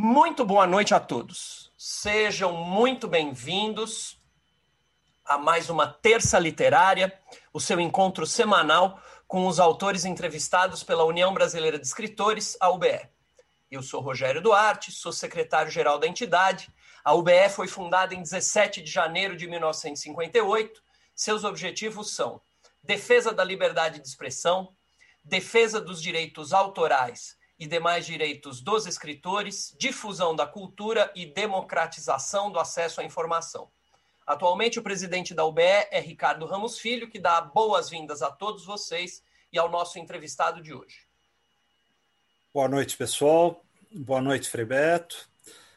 Muito boa noite a todos. Sejam muito bem-vindos a mais uma Terça Literária, o seu encontro semanal com os autores entrevistados pela União Brasileira de Escritores, a UBE. Eu sou Rogério Duarte, sou secretário-geral da entidade. A UBE foi fundada em 17 de janeiro de 1958. Seus objetivos são defesa da liberdade de expressão, defesa dos direitos autorais e demais direitos dos escritores, difusão da cultura e democratização do acesso à informação. Atualmente, o presidente da UBE é Ricardo Ramos Filho, que dá boas-vindas a todos vocês e ao nosso entrevistado de hoje. Boa noite, pessoal. Boa noite, Frei Beto.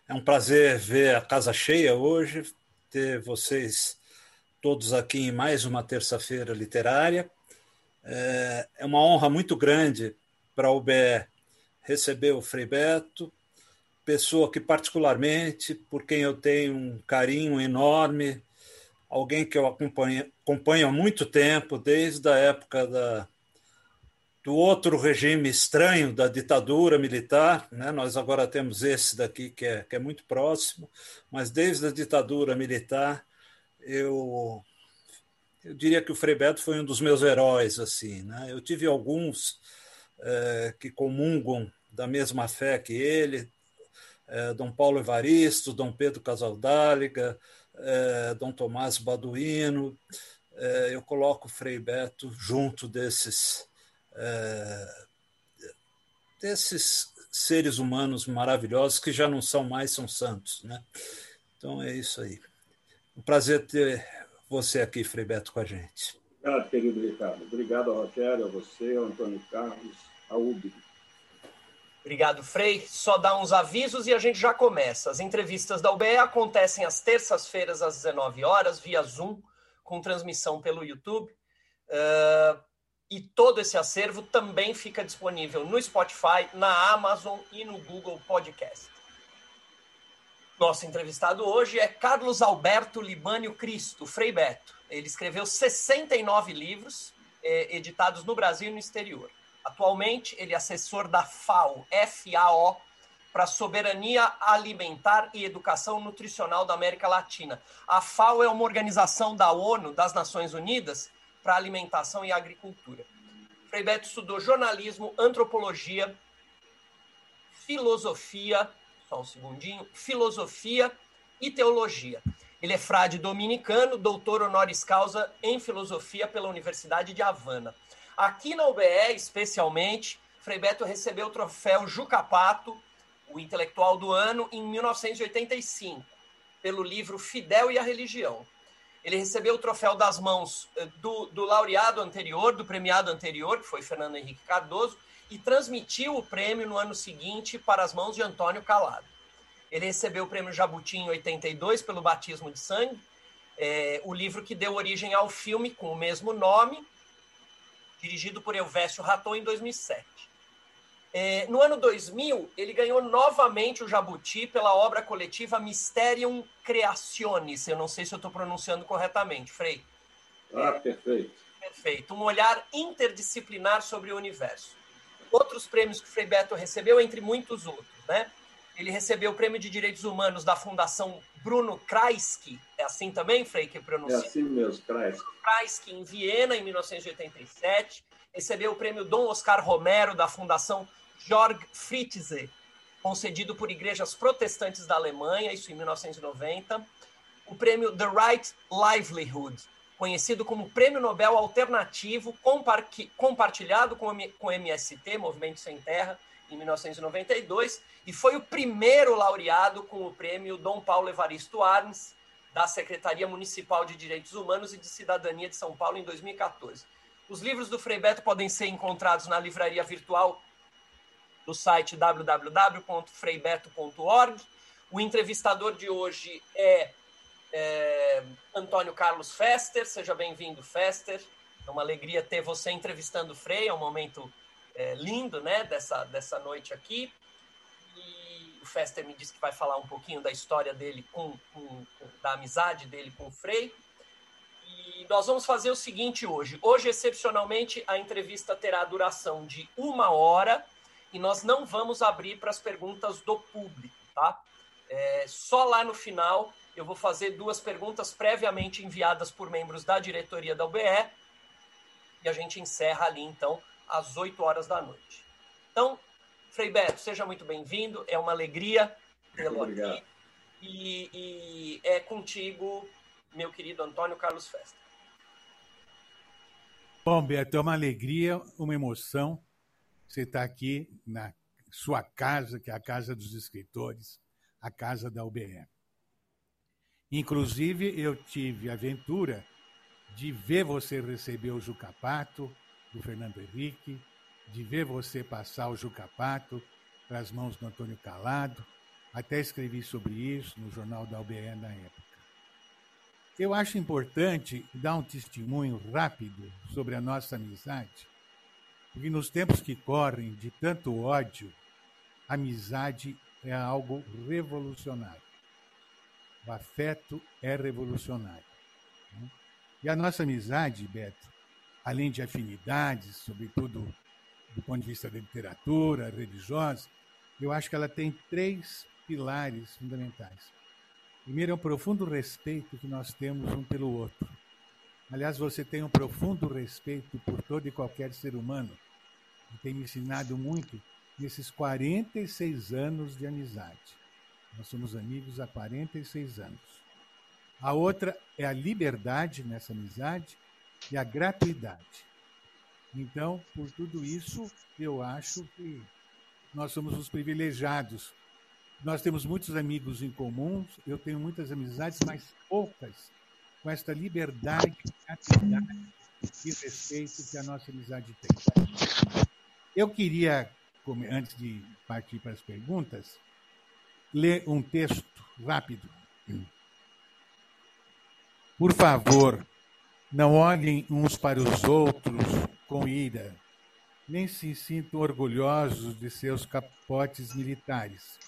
É um prazer ver a casa cheia hoje, ter vocês todos aqui em mais uma terça-feira literária. É, é uma honra muito grande para a UBE receber o Frei Beto, pessoa que, particularmente, por quem eu tenho um carinho enorme, alguém que eu acompanho, acompanho há muito tempo, desde a época da, do outro regime estranho da ditadura militar. Né? Nós agora temos esse daqui que é, que é muito próximo, mas desde a ditadura militar, eu, eu diria que o Frei Beto foi um dos meus heróis. assim. Né? Eu tive alguns é, que comungam da mesma fé que ele, é, Dom Paulo Evaristo, Dom Pedro Casaldáliga, é, Dom Tomás Baduino. Eu coloco Frei Beto junto desses, desses seres humanos maravilhosos que já não são mais, são santos. Né? Então é isso aí. Um prazer ter você aqui, Frei Beto, com a gente. Obrigado, querido Ricardo. Obrigado, Rogério, a você, ao Antônio Carlos, a. Obrigado, Frei. Só dar uns avisos e a gente já começa. As entrevistas da UBE acontecem às terças-feiras, às 19 horas, via Zoom, com transmissão pelo YouTube. Uh, e todo esse acervo também fica disponível no Spotify, na Amazon e no Google Podcast. Nosso entrevistado hoje é Carlos Alberto Libânio Cristo, Frei Beto. Ele escreveu 69 livros eh, editados no Brasil e no exterior. Atualmente, ele é assessor da FAO, FAO, para Soberania Alimentar e Educação Nutricional da América Latina. A FAO é uma organização da ONU, das Nações Unidas, para Alimentação e Agricultura. Frei Beto estudou jornalismo, antropologia, filosofia, só um segundinho, filosofia e teologia. Ele é frade dominicano, doutor honoris causa em filosofia pela Universidade de Havana. Aqui na UBE, especialmente, Frei Beto recebeu o troféu Juca Pato, o intelectual do ano, em 1985, pelo livro Fidel e a Religião. Ele recebeu o troféu das mãos eh, do, do laureado anterior, do premiado anterior, que foi Fernando Henrique Cardoso, e transmitiu o prêmio no ano seguinte para as mãos de Antônio Calado. Ele recebeu o prêmio Jabuti em 82 pelo Batismo de Sangue, é, o livro que deu origem ao filme com o mesmo nome, dirigido por Elvésio Raton em 2007. É, no ano 2000, ele ganhou novamente o Jabuti pela obra coletiva Mysterium Creationis. Eu não sei se eu estou pronunciando corretamente, Frei. Ah, perfeito. Perfeito. Um olhar interdisciplinar sobre o universo. Outros prêmios que Frei Beto recebeu, entre muitos outros, né? Ele recebeu o Prêmio de Direitos Humanos da Fundação Bruno Kreisky. É assim também, Frei, que pronuncia? É assim mesmo, Kreisky. Kreisky, em Viena, em 1987. Recebeu o Prêmio Dom Oscar Romero da Fundação Georg Fritze, concedido por igrejas protestantes da Alemanha, isso em 1990. O Prêmio The Right Livelihood, conhecido como Prêmio Nobel Alternativo, compartilhado com o MST, Movimento Sem Terra, em 1992, e foi o primeiro laureado com o prêmio Dom Paulo Evaristo Arns, da Secretaria Municipal de Direitos Humanos e de Cidadania de São Paulo, em 2014. Os livros do Frei Beto podem ser encontrados na livraria virtual do site www.freibeto.org. O entrevistador de hoje é, é Antônio Carlos Fester. Seja bem-vindo, Fester. É uma alegria ter você entrevistando o Frei, é um momento é, lindo né, dessa, dessa noite aqui. E o Fester me disse que vai falar um pouquinho da história dele, com, com, da amizade dele com o Frei. E nós vamos fazer o seguinte hoje. Hoje, excepcionalmente, a entrevista terá duração de uma hora e nós não vamos abrir para as perguntas do público. tá? É, só lá no final eu vou fazer duas perguntas previamente enviadas por membros da diretoria da UBE e a gente encerra ali, então, às 8 horas da noite. Então, Frei Beto, seja muito bem-vindo, é uma alegria tê-lo aqui. E, e é contigo, meu querido Antônio Carlos Festa. Bom, Beto, é uma alegria, uma emoção você estar aqui na sua casa, que é a Casa dos Escritores, a casa da UBE. Inclusive, eu tive a aventura de ver você receber o Jucapato do Fernando Henrique, de ver você passar o Jucapato para as mãos do Antônio Calado. Até escrevi sobre isso no jornal da UBE na época. Eu acho importante dar um testemunho rápido sobre a nossa amizade, porque nos tempos que correm de tanto ódio, amizade é algo revolucionário. O afeto é revolucionário. Né? E a nossa amizade, Beto, além de afinidades, sobretudo do ponto de vista da literatura, religiosa, eu acho que ela tem três pilares fundamentais. Primeiro é um profundo respeito que nós temos um pelo outro. Aliás, você tem um profundo respeito por todo e qualquer ser humano, e tem me ensinado muito nesses 46 anos de amizade. Nós somos amigos há 46 anos. A outra é a liberdade nessa amizade e a gratuidade. Então, por tudo isso, eu acho que nós somos os privilegiados. Nós temos muitos amigos em comum, eu tenho muitas amizades, mas poucas com esta liberdade, gratuidade e respeito que a nossa amizade tem. Eu queria, antes de partir para as perguntas, ler um texto rápido. Por favor, não olhem uns para os outros com ira, nem se sintam orgulhosos de seus capotes militares,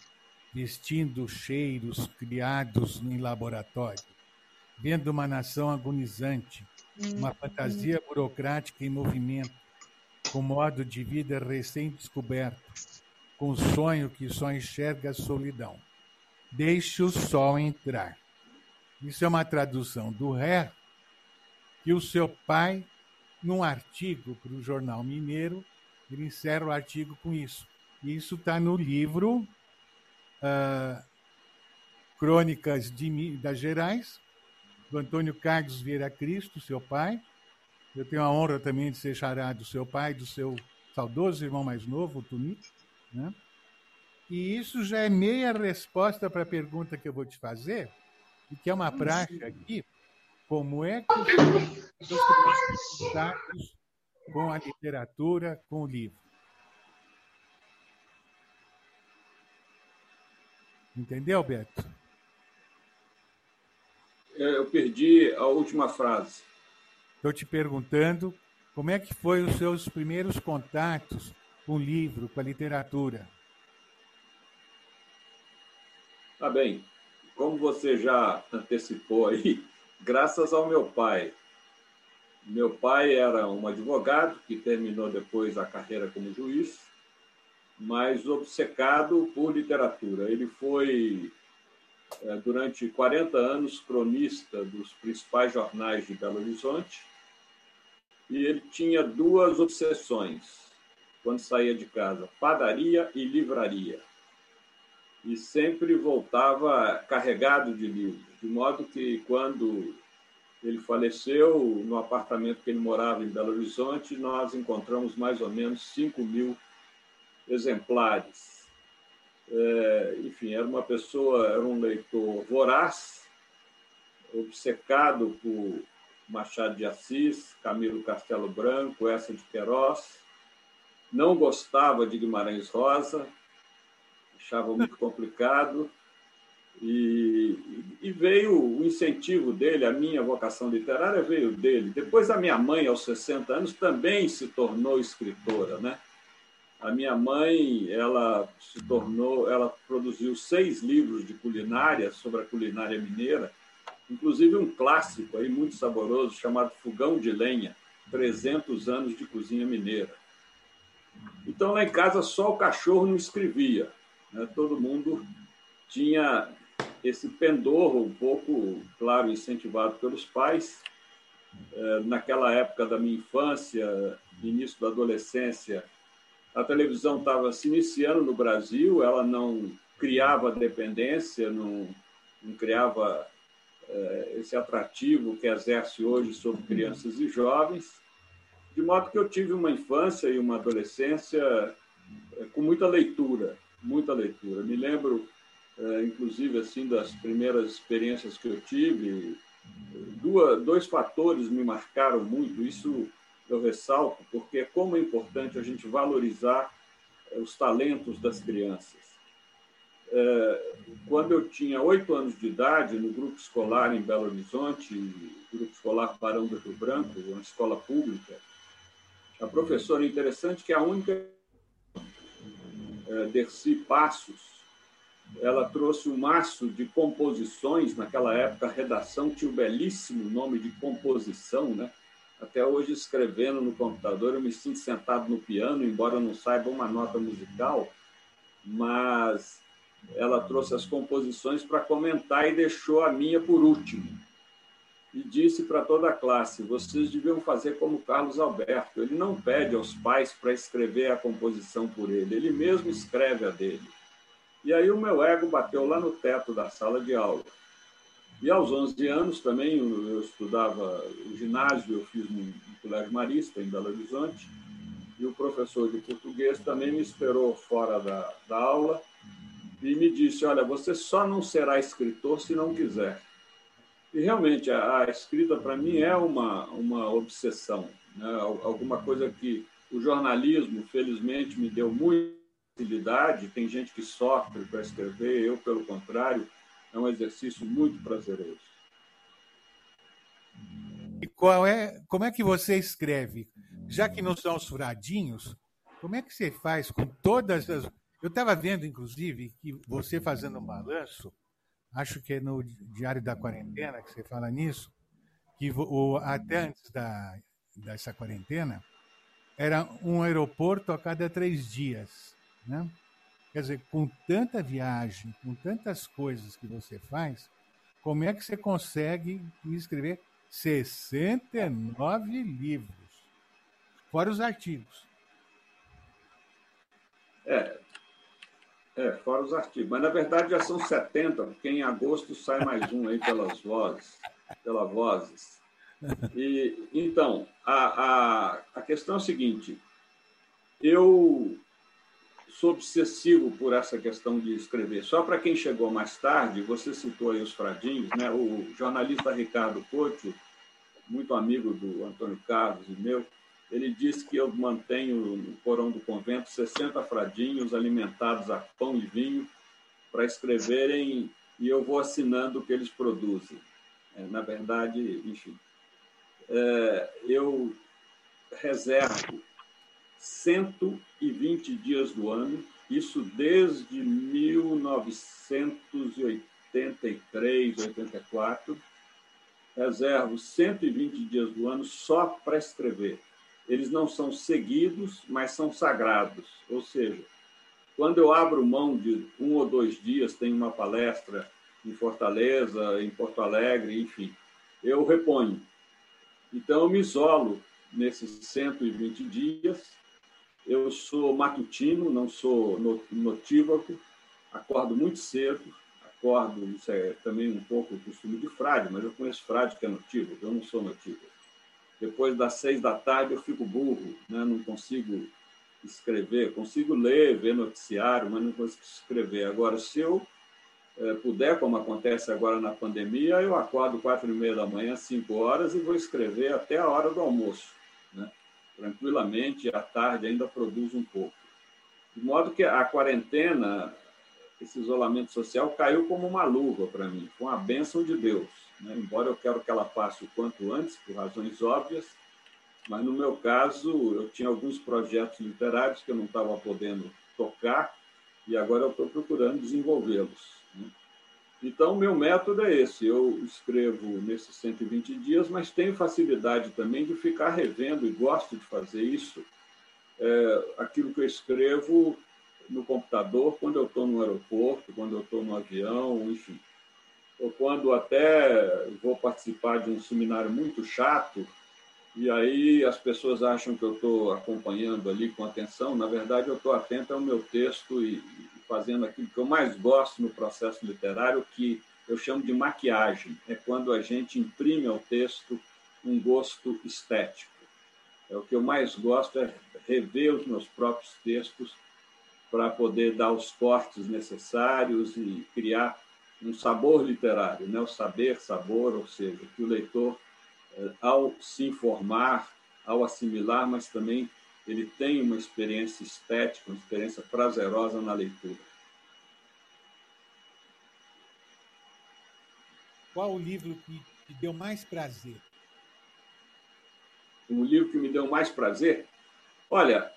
vestindo cheiros criados em laboratório, vendo uma nação agonizante, uma fantasia burocrática em movimento, com modo de vida recém-descoberto, com sonho que só enxerga a solidão. Deixe o sol entrar. Isso é uma tradução do Ré que o seu pai, num artigo para o Jornal Mineiro, ele encerra o artigo com isso. Isso está no livro uh, Crônicas de, das Gerais, do Antônio Carlos Vieira Cristo, seu pai, eu tenho a honra também de ser chará do seu pai, do seu saudoso irmão mais novo, o Tunito. Né? E isso já é meia resposta para a pergunta que eu vou te fazer, e que é uma prática aqui. Como é que os seus contatos com a literatura, com o livro? Entendeu, Beto? É, eu perdi a última frase. Estou te perguntando como é que foi os seus primeiros contatos com o livro, com a literatura. Tá bem. Como você já antecipou aí, graças ao meu pai. Meu pai era um advogado que terminou depois a carreira como juiz, mas obcecado por literatura. Ele foi, é, durante 40 anos, cronista dos principais jornais de Belo Horizonte e ele tinha duas obsessões quando saía de casa: padaria e livraria. E sempre voltava carregado de livros, de modo que quando ele faleceu, no apartamento que ele morava em Belo Horizonte, nós encontramos mais ou menos 5 mil exemplares. É, enfim, era uma pessoa, era um leitor voraz, obcecado por Machado de Assis, Camilo Castelo Branco, essa de Queiroz. Não gostava de Guimarães Rosa, achava muito complicado. E, e, veio o incentivo dele, a minha vocação literária veio dele. Depois, a minha mãe, aos 60 anos, também se tornou escritora. Né? A minha mãe, ela se tornou, ela produziu seis livros de culinária sobre a culinária mineira inclusive um clássico aí muito saboroso chamado Fogão de Lenha, 300 anos de cozinha mineira. Então lá em casa só o cachorro não escrevia, né? todo mundo tinha esse pendor um pouco, claro, incentivado pelos pais. É, naquela época da minha infância, início da adolescência, a televisão estava se iniciando no Brasil, ela não criava dependência, não, não criava é, esse atrativo que exerce hoje sobre crianças e jovens, de modo que eu tive uma infância e uma adolescência é, com muita leitura, muita leitura. Me lembro é, inclusive assim das primeiras experiências que eu tive, duas, dois fatores me marcaram muito. Isso eu ressalto porque é como é importante a gente valorizar é, os talentos das crianças. É, quando eu tinha oito anos de idade, no grupo escolar em Belo Horizonte, grupo escolar Barão do Rio Branco, uma escola pública, a professora interessante que é a única Dercy Passos, ela trouxe um maço de composições. Naquela época, a redação tinha um belíssimo nome de composição, né? Até hoje, escrevendo no computador, eu me sinto sentado no piano, embora não saiba uma nota musical, mas ela trouxe as composições para comentar e deixou a minha por último. E disse para toda a classe: vocês deviam fazer como Carlos Alberto. Ele não pede aos pais para escrever a composição por ele, ele mesmo escreve a dele. E aí o meu ego bateu lá no teto da sala de aula. E aos 11 anos também eu estudava o ginásio, eu fiz no, Colégio Marista, em Belo Horizonte, e o professor de português também me esperou fora da, da aula e me disse: Olha, você só não será escritor se não quiser. E realmente a, a escrita para mim é uma, uma obsessão, né? alguma coisa que o jornalismo, felizmente, me deu muito facilidade, tem gente que sofre para escrever, eu, pelo contrário, é um exercício muito prazeroso. E qual é, como é que você escreve? Já que não são os furadinhos, como é que você faz com todas as. Eu estava vendo, inclusive, que você fazendo um balanço, acho que é no Diário da Quarentena que você fala nisso, que o, até antes da, dessa quarentena, era um aeroporto a cada três dias. Né? Quer dizer, com tanta viagem, com tantas coisas que você faz, como é que você consegue escrever 69 livros? Fora os artigos. É, é, fora os artigos. Mas, na verdade, já são 70, porque em agosto sai mais um aí pelas vozes. Pela vozes. E, então, a, a, a questão é a seguinte. Eu sou obsessivo por essa questão de escrever. Só para quem chegou mais tarde, você citou aí os fradinhos, né? o jornalista Ricardo Couto, muito amigo do Antônio Carlos e meu, ele disse que eu mantenho no porão do convento 60 fradinhos alimentados a pão e vinho para escreverem e eu vou assinando o que eles produzem. É, na verdade, enfim, é, eu reservo 120 dias do ano, isso desde 1983, 84. Reservo 120 dias do ano só para escrever. Eles não são seguidos, mas são sagrados. Ou seja, quando eu abro mão de um ou dois dias, tem uma palestra em Fortaleza, em Porto Alegre, enfim, eu reponho. Então, eu me isolo nesses 120 dias eu sou matutino, não sou notívago, acordo muito cedo, acordo, isso é também um pouco o costume de frade, mas eu conheço frade que é notívago, eu não sou notívago. Depois das seis da tarde eu fico burro, né? não consigo escrever, consigo ler, ver noticiário, mas não consigo escrever. Agora, se eu é, puder, como acontece agora na pandemia, eu acordo quatro e meia da manhã, cinco horas, e vou escrever até a hora do almoço. Né? tranquilamente, à tarde ainda produz um pouco. De modo que a quarentena, esse isolamento social, caiu como uma luva para mim, com a bênção de Deus. Né? Embora eu quero que ela passe o quanto antes, por razões óbvias, mas no meu caso, eu tinha alguns projetos literários que eu não estava podendo tocar e agora eu estou procurando desenvolvê-los. Né? Então, meu método é esse. Eu escrevo nesses 120 dias, mas tenho facilidade também de ficar revendo e gosto de fazer isso. É, aquilo que eu escrevo no computador quando eu estou no aeroporto, quando eu estou no avião, enfim. Ou quando até vou participar de um seminário muito chato, e aí as pessoas acham que eu estou acompanhando ali com atenção. Na verdade, eu estou atento ao meu texto e, fazendo aquilo que eu mais gosto no processo literário, que eu chamo de maquiagem. É quando a gente imprime ao texto um gosto estético. É o que eu mais gosto é rever os meus próprios textos para poder dar os cortes necessários e criar um sabor literário, né? o saber, sabor, ou seja, que o leitor, eh, ao se informar, ao assimilar, mas também ele tem uma experiência estética, uma experiência prazerosa na leitura. Qual o livro que te deu mais prazer? O livro que me deu mais prazer? Olha,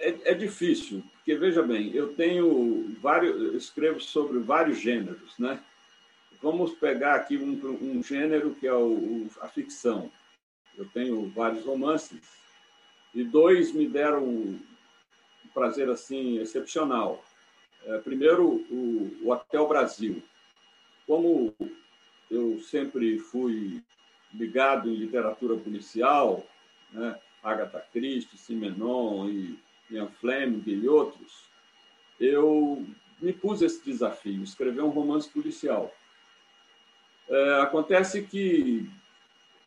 é, é difícil, porque veja bem, eu tenho vários, escrevo sobre vários gêneros, né? Vamos pegar aqui um, um gênero que é o, a ficção. Eu tenho vários romances e dois me deram um prazer assim excepcional. É, primeiro, o, o Hotel Brasil. Como eu sempre fui ligado em literatura policial, né? Agatha Christie, Simenon e Ian Fleming e outros, eu me pus esse desafio, escrever um romance policial. É, acontece que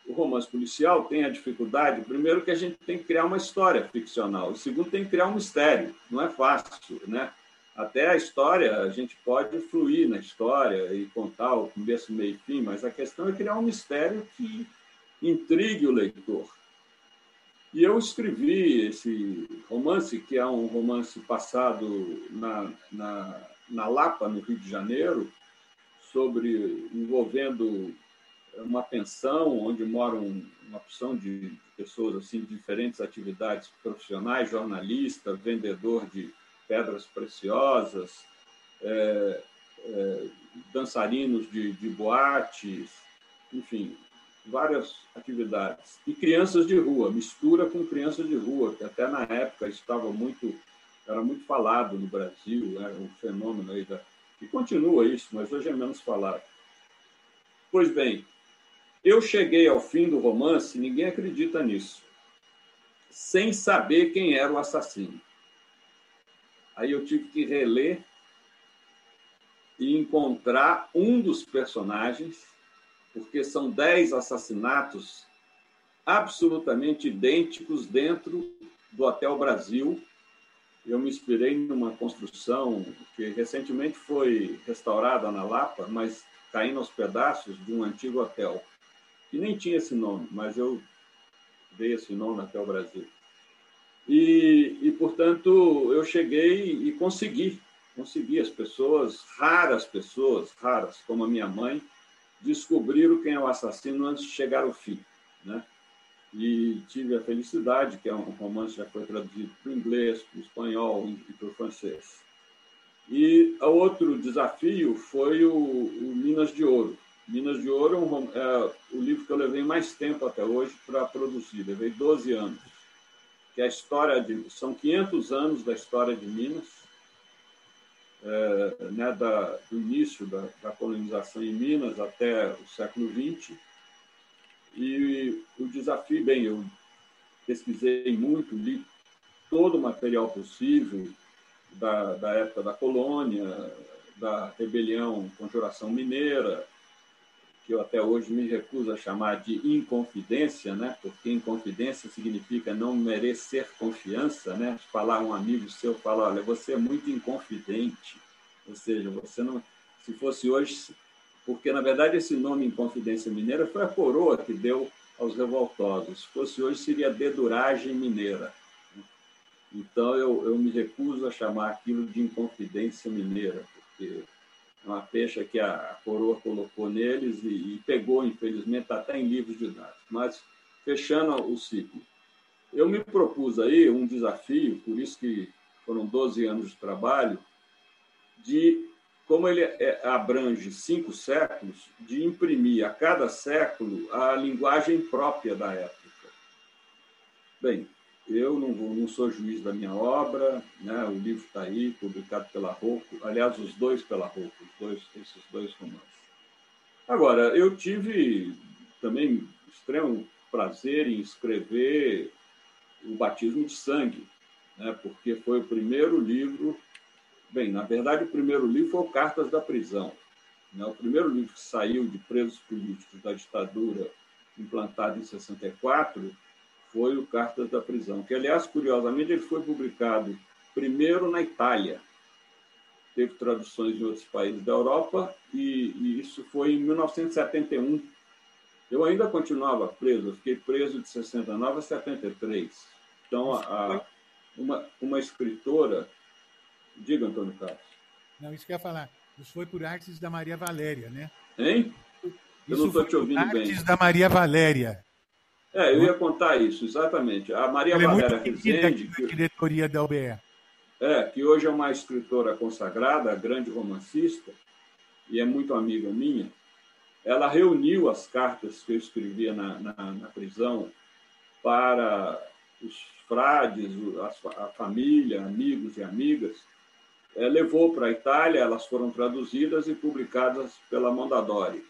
o romance policial tem a dificuldade, primeiro, que a gente tem que criar uma história ficcional, e segundo, tem que criar um mistério. Não é fácil, né? Até a história, a gente pode fluir na história e contar o começo, meio e fim, mas a questão é criar um mistério que intrigue o leitor. E eu escrevi esse romance, que é um romance passado na, na, na Lapa, no Rio de Janeiro, sobre envolvendo uma pensão onde moram uma opção de pessoas assim de diferentes atividades profissionais, jornalista, vendedor de pedras preciosas, é, é, dançarinos de, de boates, enfim, várias atividades. E crianças de rua, mistura com crianças de rua, que até na época estava muito, era muito falado no Brasil, era um fenômeno aí da, e continua isso, mas hoje é menos falado. Pois bem, eu cheguei ao fim do romance, ninguém acredita nisso, sem saber quem era o assassino. Aí eu tive que reler e encontrar um dos personagens porque são dez assassinatos absolutamente idênticos dentro do Hotel Brasil. Eu me inspirei numa construção que recentemente foi restaurada na Lapa, mas caindo aos pedaços de um antigo hotel, que nem tinha esse nome, mas eu dei esse nome Hotel Brasil. E, e, portanto, eu cheguei e consegui, consegui as pessoas, raras pessoas, raras, como a minha mãe, descobriram quem é o assassino antes de chegar ao fim. Né? E tive a felicidade, que é um romance que já foi traduzido para o inglês, para o espanhol e para o francês. E outro desafio foi o, o Minas de Ouro. Minas de Ouro é, um, é, o livro que eu levei mais tempo até hoje para produzir, levei 12 anos. Que é a história de. São 500 anos da história de Minas, é, né, da, do início da, da, colonização em Minas até o século XX. E o desafio, bem, eu pesquisei muito, li todo o material possível da, da época da colônia, da rebelião Conjuração Mineira, que eu até hoje me recuso a chamar de inconfidência, né? porque inconfidência significa não merecer confiança. Né? Falar um amigo seu, fala, olha, você é muito inconfidente, ou seja, você não... Se fosse hoje... Porque, na verdade, esse nome Inconfidência Mineira foi a coroa que deu aos revoltosos. Se fosse hoje, seria deduragem mineira. Então, eu, eu me recuso a chamar aquilo de Inconfidência Mineira, porque uma pecha que a coroa colocou neles e, e pegou, infelizmente, até em livros didáticos. Mas, fechando o ciclo, eu me propus aí um desafio, por isso que foram 12 anos de trabalho, de, como ele é, abrange cinco séculos, de imprimir a cada século a linguagem própria da época. Bem, eu não, vou, não sou juiz da minha obra, né? o livro está aí, publicado pela Rocco, aliás, os dois pela Rocco, dois, esses dois romances. Agora, eu tive também extremo prazer em escrever o Batismo de Sangue, né? porque foi o primeiro livro. Bem, na verdade, o primeiro livro foi o Cartas da Prisão. Né? O primeiro livro que saiu de presos políticos da ditadura, implantado em 64, foi o Cartas da Prisão, que, aliás, curiosamente, ele foi publicado primeiro na Itália. Teve traduções em outros países da Europa, e, e isso foi em 1971. Eu ainda continuava preso, eu fiquei preso de 69 a 73. Então, a, uma, uma escritora. Diga, Antônio Carlos. Não, isso que eu ia falar. Isso foi por artes da Maria Valéria, né? Hein? Eu isso não estou te ouvindo artes bem. Artes da Maria Valéria. É, eu ia contar isso, exatamente. A Maria Ela Valéria é Rezende. Que, diretoria da UBE. É, que hoje é uma escritora consagrada, grande romancista, e é muito amiga minha. Ela reuniu as cartas que eu escrevia na, na, na prisão para os frades, a, a família, amigos e amigas. É, levou para a Itália, elas foram traduzidas e publicadas pela Mondadori.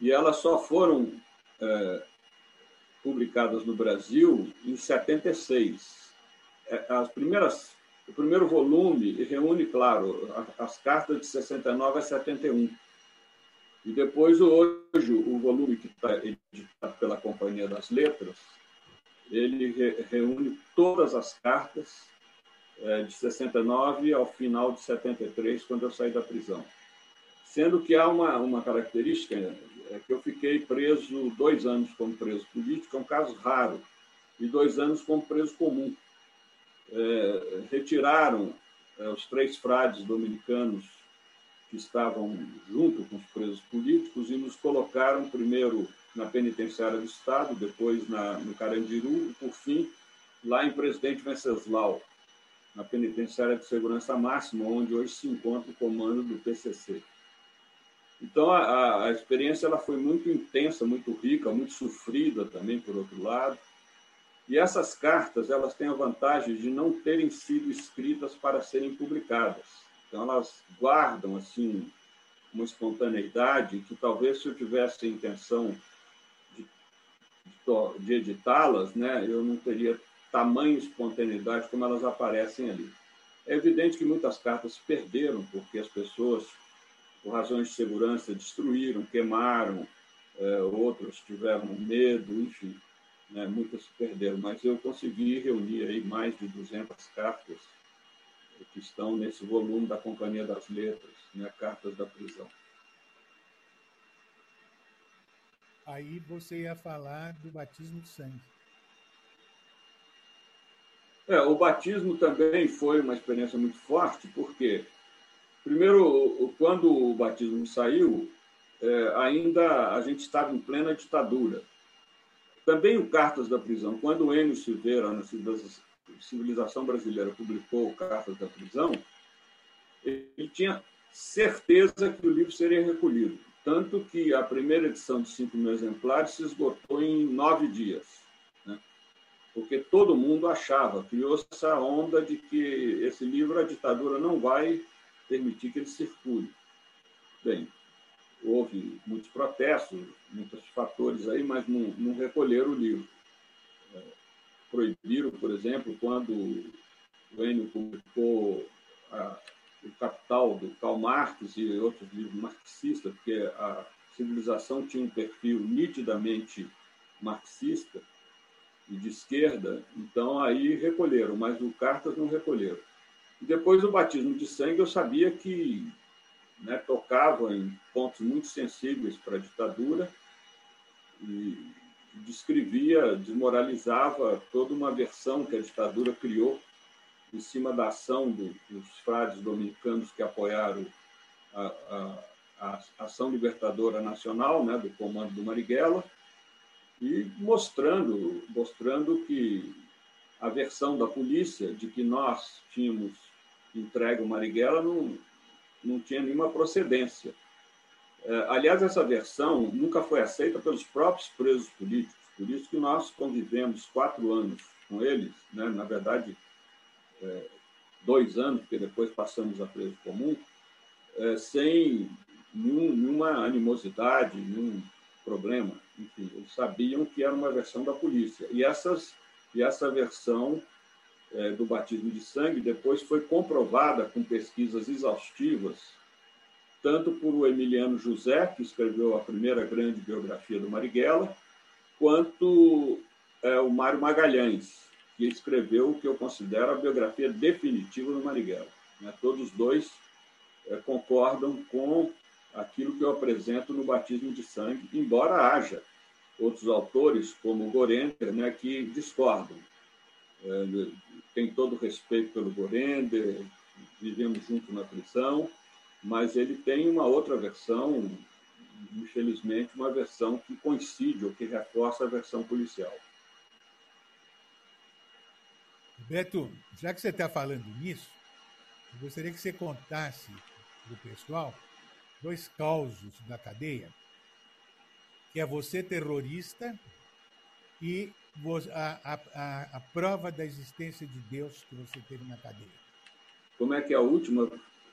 E elas só foram é, publicadas no Brasil em 76. É, as primeiras, o primeiro volume reúne, claro, as cartas de 69 a 71. E depois, hoje, o volume que está editado pela Companhia das Letras, ele reúne todas as cartas é, de 69 ao final de 73, quando eu saí da prisão. Sendo que há uma, uma característica é que eu fiquei preso dois anos como preso político, é um caso raro, e dois anos como preso comum. É, retiraram é, os três frades dominicanos que estavam junto com os presos políticos e nos colocaram primeiro na penitenciária do Estado, depois na, no Carandiru e, por fim, lá em Presidente Venceslau, na penitenciária de segurança máxima, onde hoje se encontra o comando do PCC. Então, a, a experiência ela foi muito intensa, muito rica, muito sofrida também, por outro lado. E essas cartas elas têm a vantagem de não terem sido escritas para serem publicadas. Então, elas guardam assim uma espontaneidade que talvez se eu tivesse a intenção de, de, editá-las, né, eu não teria tamanho espontaneidade como elas aparecem ali. É evidente que muitas cartas perderam porque as pessoas por razões de segurança, destruíram, queimaram, é, outros tiveram medo, enfim, né, muitas se perderam. Mas eu consegui reunir aí mais de 200 cartas que estão nesse volume da Companhia das Letras, né, Cartas da Prisão. Aí você ia falar do batismo de sangue. É, o batismo também foi uma experiência muito forte, porque Primeiro, quando o batismo saiu, é, ainda a gente estava em plena ditadura. Também o Cartas da Prisão, quando o Enio Silveira, na Civilização Brasileira, publicou Cartas da Prisão, ele tinha certeza que o livro seria recolhido. Tanto que a primeira edição de 5 mil exemplares se esgotou em nove dias. Né? Porque todo mundo achava, criou-se essa onda de que esse livro, a ditadura não vai permitir que ele circule. Bem, houve muitos protestos, muitos fatores aí, mas não, não recolheram o livro. É, proibiram, por exemplo, quando o Enio publicou a, o Capital do Karl Marx e outros livros marxistas, porque a civilização tinha um perfil nitidamente marxista e de esquerda, então aí recolheram, mas o Cartas não recolheram. Depois do batismo de sangue, eu sabia que né, tocava em pontos muito sensíveis para a ditadura e descrevia, desmoralizava toda uma versão que a ditadura criou em cima da ação do, dos frades dominicanos que apoiaram a, a, a ação libertadora nacional, né, do comando do Marighella, e mostrando, mostrando que a versão da polícia de que nós tínhamos entregue o Marighella não, não tinha nenhuma procedência. É, aliás, essa versão nunca foi aceita pelos próprios presos políticos, por isso que nós convivemos quatro anos com eles, né? na verdade, é, dois anos, porque depois passamos a preso comum, é, sem nenhum, nenhuma animosidade, nenhum problema. Enfim, eles sabiam que era uma versão da polícia. E, essas, e essa versão é, do batismo de sangue depois foi comprovada com pesquisas exaustivas, tanto por o Emiliano José, que escreveu a primeira grande biografia do Marighella, quanto é, o Mário Magalhães, que escreveu o que eu considero a biografia definitiva do Marighella. Né? Todos dois é, concordam com aquilo que eu apresento no batismo de sangue, embora haja outros autores, como Gorender, né, que discordam. É, tem todo o respeito pelo Gorender, vivemos junto na prisão, mas ele tem uma outra versão, infelizmente, uma versão que coincide ou que reforça a versão policial. Beto, já que você está falando nisso, eu gostaria que você contasse para o pessoal dois causos da cadeia, que é você terrorista e a, a, a, prova da existência de Deus que você teve na cadeia. Como é que é a última?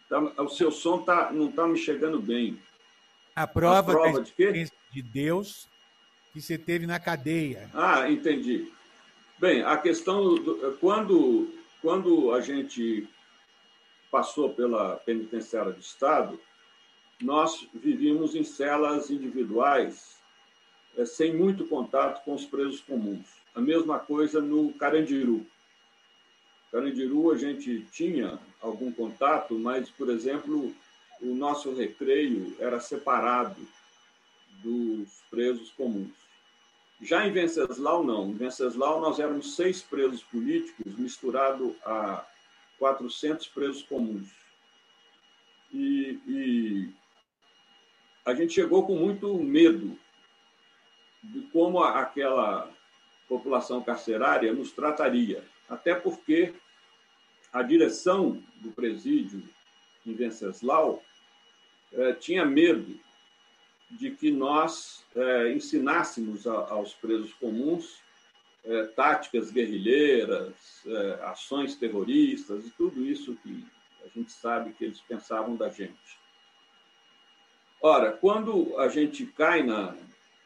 Tá, o seu som tá, não está me chegando bem. A prova, a prova da existência de, de Deus que você teve na cadeia. Ah, entendi. Bem, a questão do, quando quando a gente passou pela penitenciária do Estado, nós vivíamos em celas individuais, é, sem muito contato com os presos comuns. A mesma coisa no Carandiru. Carandiru a gente tinha algum contato, mas, por exemplo, o nosso recreio era separado dos presos comuns. Já em Venceslau, não. Em Venceslau, nós éramos seis presos políticos misturado a 400 presos comuns. E, e a gente chegou com muito medo de como aquela população carcerária nos trataria, até porque a direção do presídio em Venceslau eh, tinha medo de que nós eh, ensinássemos a, aos presos comuns eh, táticas guerrilheiras, ações terroristas e tudo isso que a gente sabe que eles pensavam da gente. Ora, quando a gente cai na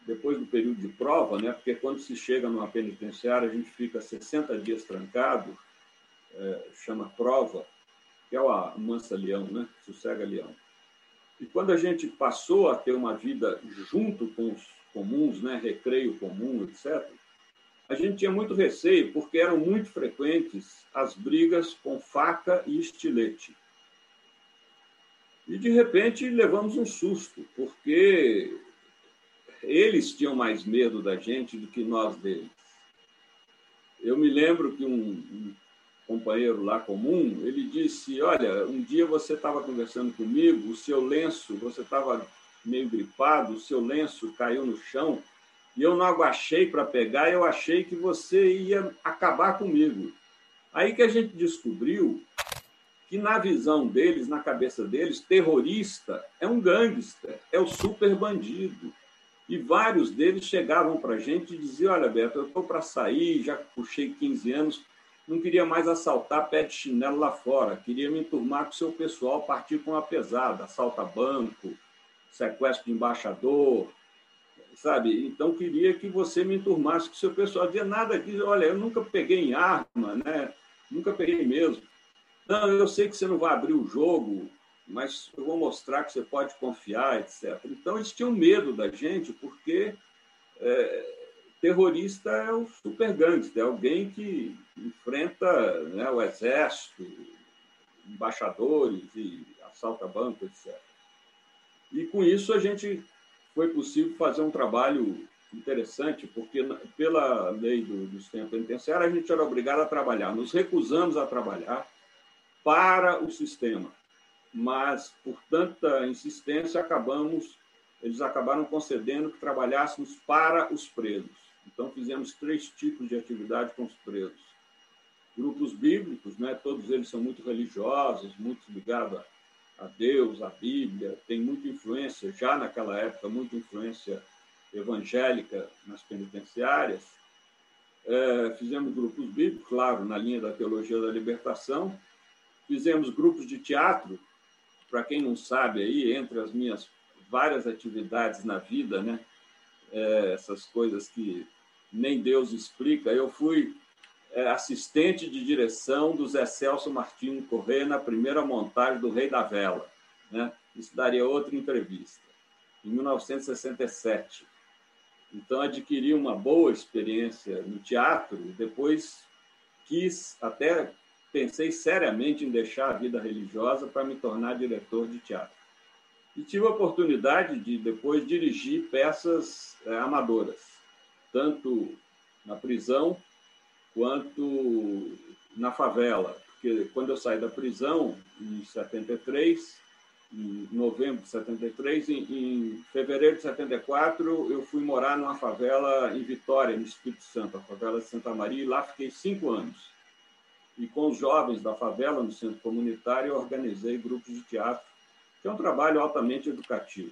depois do período de prova, né, porque quando se chega numa penitenciária, a gente fica 60 dias trancado, é, chama prova, que é o mansa-leão, né, sossega-leão. E quando a gente passou a ter uma vida junto com os comuns, né, recreio comum, etc., a gente tinha muito receio, porque eram muito frequentes as brigas com faca e estilete. E, de repente, levamos um susto, porque eles tinham mais medo da gente do que nós deles. Eu me lembro que um, um companheiro lá comum, ele disse, olha, um dia você estava conversando comigo, o seu lenço, você estava meio gripado, o seu lenço caiu no chão, e eu não agachei para pegar, eu achei que você ia acabar comigo. Aí que a gente descobriu que na visão deles, na cabeça deles, terrorista é um gangster, é o super bandido. E vários deles chegavam para a gente e diziam: Olha, Beto, eu estou para sair, já puxei 15 anos, não queria mais assaltar pé de chinelo lá fora, queria me enturmar com o seu pessoal, partir com a pesada, assalta banco, sequestro de embaixador, sabe? Então queria que você me enturmasse com o seu pessoal. Dizia nada aqui, olha, eu nunca peguei em arma, né? Nunca peguei mesmo. Não, eu sei que você não vai abrir o jogo, mas eu vou mostrar que você pode confiar, etc. Então, eles tinham medo da gente, porque é, terrorista é o super gangster, é alguém que enfrenta né, o exército, embaixadores e assalta banco, etc. E com isso a gente foi possível fazer um trabalho interessante, porque pela lei do, do sistema penitenciário a gente era obrigado a trabalhar. Nos recusamos a trabalhar para o sistema. Mas, por tanta insistência, acabamos, eles acabaram concedendo que trabalhássemos para os presos. Então, fizemos três tipos de atividade com os presos. Grupos bíblicos, né? todos eles são muito religiosos, muito ligados a Deus, à Bíblia, tem muita influência, já naquela época, muita influência evangélica nas penitenciárias. é, fizemos grupos bíblicos, claro, na linha da teologia da libertação, fizemos grupos de teatro, para quem não sabe aí, entre as minhas várias atividades na vida, né? É, essas coisas que nem Deus explica, eu fui é, assistente de direção do Zé Celso Martins Corrêa na primeira montagem do Rei da Vela. Né? Isso daria outra entrevista, em 1967. Então, adquiri uma boa experiência no teatro, depois quis, até pensei seriamente em deixar a vida religiosa para me tornar diretor de teatro. E tive a oportunidade de depois dirigir peças é, amadoras, tanto na prisão quanto na favela. Porque quando eu saí da prisão, em 73, em novembro de 73, em, em fevereiro de 74, eu fui morar numa favela em Vitória, no Espírito Santo, a favela de Santa Maria, e lá fiquei cinco anos. E com os jovens da favela, no centro comunitário, organizei grupos de teatro, que é um trabalho altamente educativo.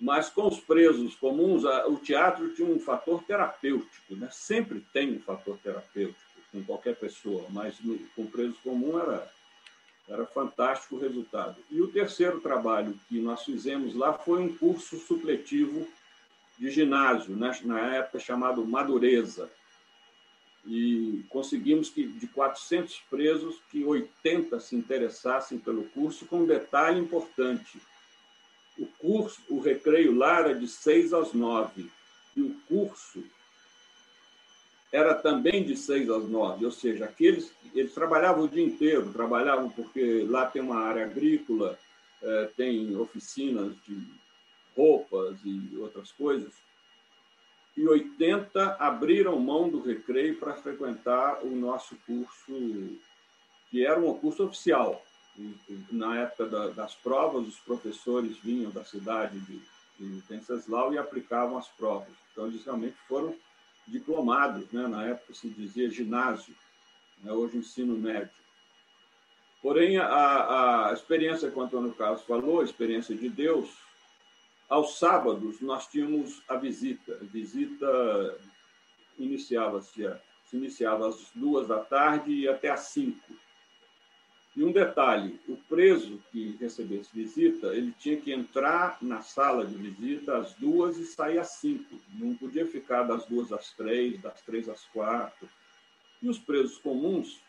Mas com os presos comuns, o teatro tinha um fator terapêutico, né? sempre tem um fator terapêutico com qualquer pessoa, mas com presos comuns era, era fantástico o resultado. E o terceiro trabalho que nós fizemos lá foi um curso supletivo de ginásio, né? na época chamado Madureza. E conseguimos que de 400 presos, que 80 se interessassem pelo curso, com um detalhe importante o curso, o recreio lá era de seis às nove. E o curso era também de seis às nove, ou seja, aqueles eles trabalhavam o dia inteiro, trabalhavam porque lá tem uma área agrícola, é, tem oficinas de roupas e outras coisas. E 80 abriram mão do recreio para frequentar o nosso curso, que era um curso oficial na época da, das provas, os professores vinham da cidade de, de e aplicavam as provas. Então, eles realmente foram diplomados, né? na época se dizia ginásio, né? hoje ensino médio. Porém, a, a experiência que o Antônio Carlos falou, a experiência de Deus, aos sábados nós tínhamos a visita. A visita iniciava-se se iniciava às duas da tarde e até às cinco. E um detalhe: o preso que recebesse visita, ele tinha que entrar na sala de visita às duas e sair às cinco. Não podia ficar das duas às três, das três às quatro. E os presos comuns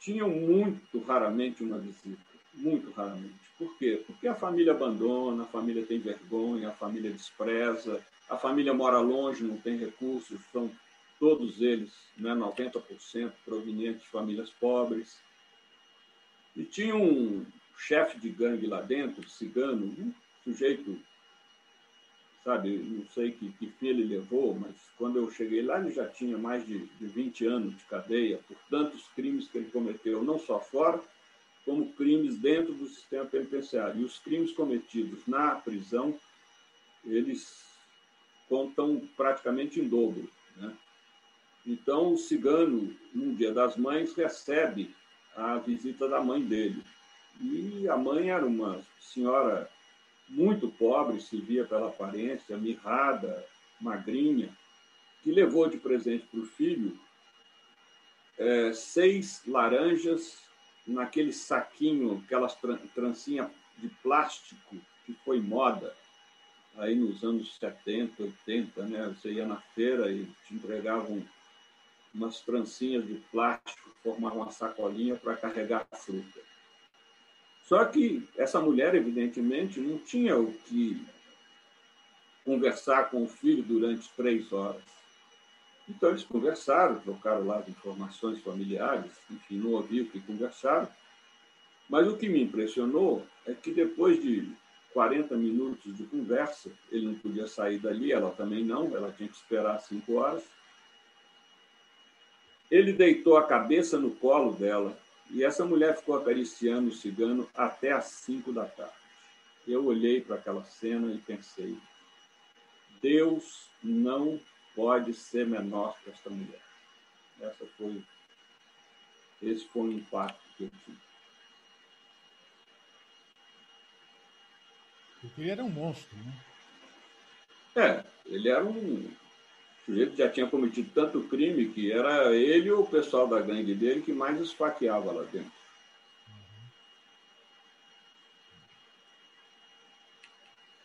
tinham muito raramente uma visita, muito raramente. Por quê? Porque a família abandona, a família tem vergonha, a família despreza, a família mora longe, não tem recursos, são todos eles, né, 90% provenientes de famílias pobres e tinha um chefe de gangue lá dentro, cigano, um sujeito, sabe, não sei que, que fim ele levou, mas quando eu cheguei lá ele já tinha mais de, de 20 anos de cadeia por tantos crimes que ele cometeu, não só fora, como crimes dentro do sistema penitenciário. E os crimes cometidos na prisão, eles contam praticamente em dobro. Né? Então, o cigano, no Dia das Mães, recebe a visita da mãe dele. E a mãe era uma senhora muito pobre, se via pela aparência, mirrada, magrinha, que levou de presente para o filho é, seis laranjas naquele saquinho, aquelas trancinha de plástico que foi moda aí nos anos 70, 80, né? Você ia na feira e te entregavam umas trancinhas de plástico, formar uma sacolinha para carregar a fruta. Só que essa mulher, evidentemente, não tinha o que conversar com o filho durante três horas. Então, eles conversaram, trocaram lá as informações familiares, enfim, não ouviu o que conversaram. Mas o que me impressionou é que depois de 40 minutos de conversa, ele não podia sair dali, ela também não, ela tinha que esperar cinco horas. Ele deitou a cabeça no colo dela e essa mulher ficou acariciando o cigano até às cinco da tarde. Eu olhei para aquela cena e pensei: Deus não pode ser menor que esta mulher. Essa foi, esse foi o impacto que eu tive. Porque ele era um monstro, né? É, ele era um O sujeito já tinha cometido tanto crime que era ele ou o pessoal da gangue dele que mais esfaqueava lá dentro.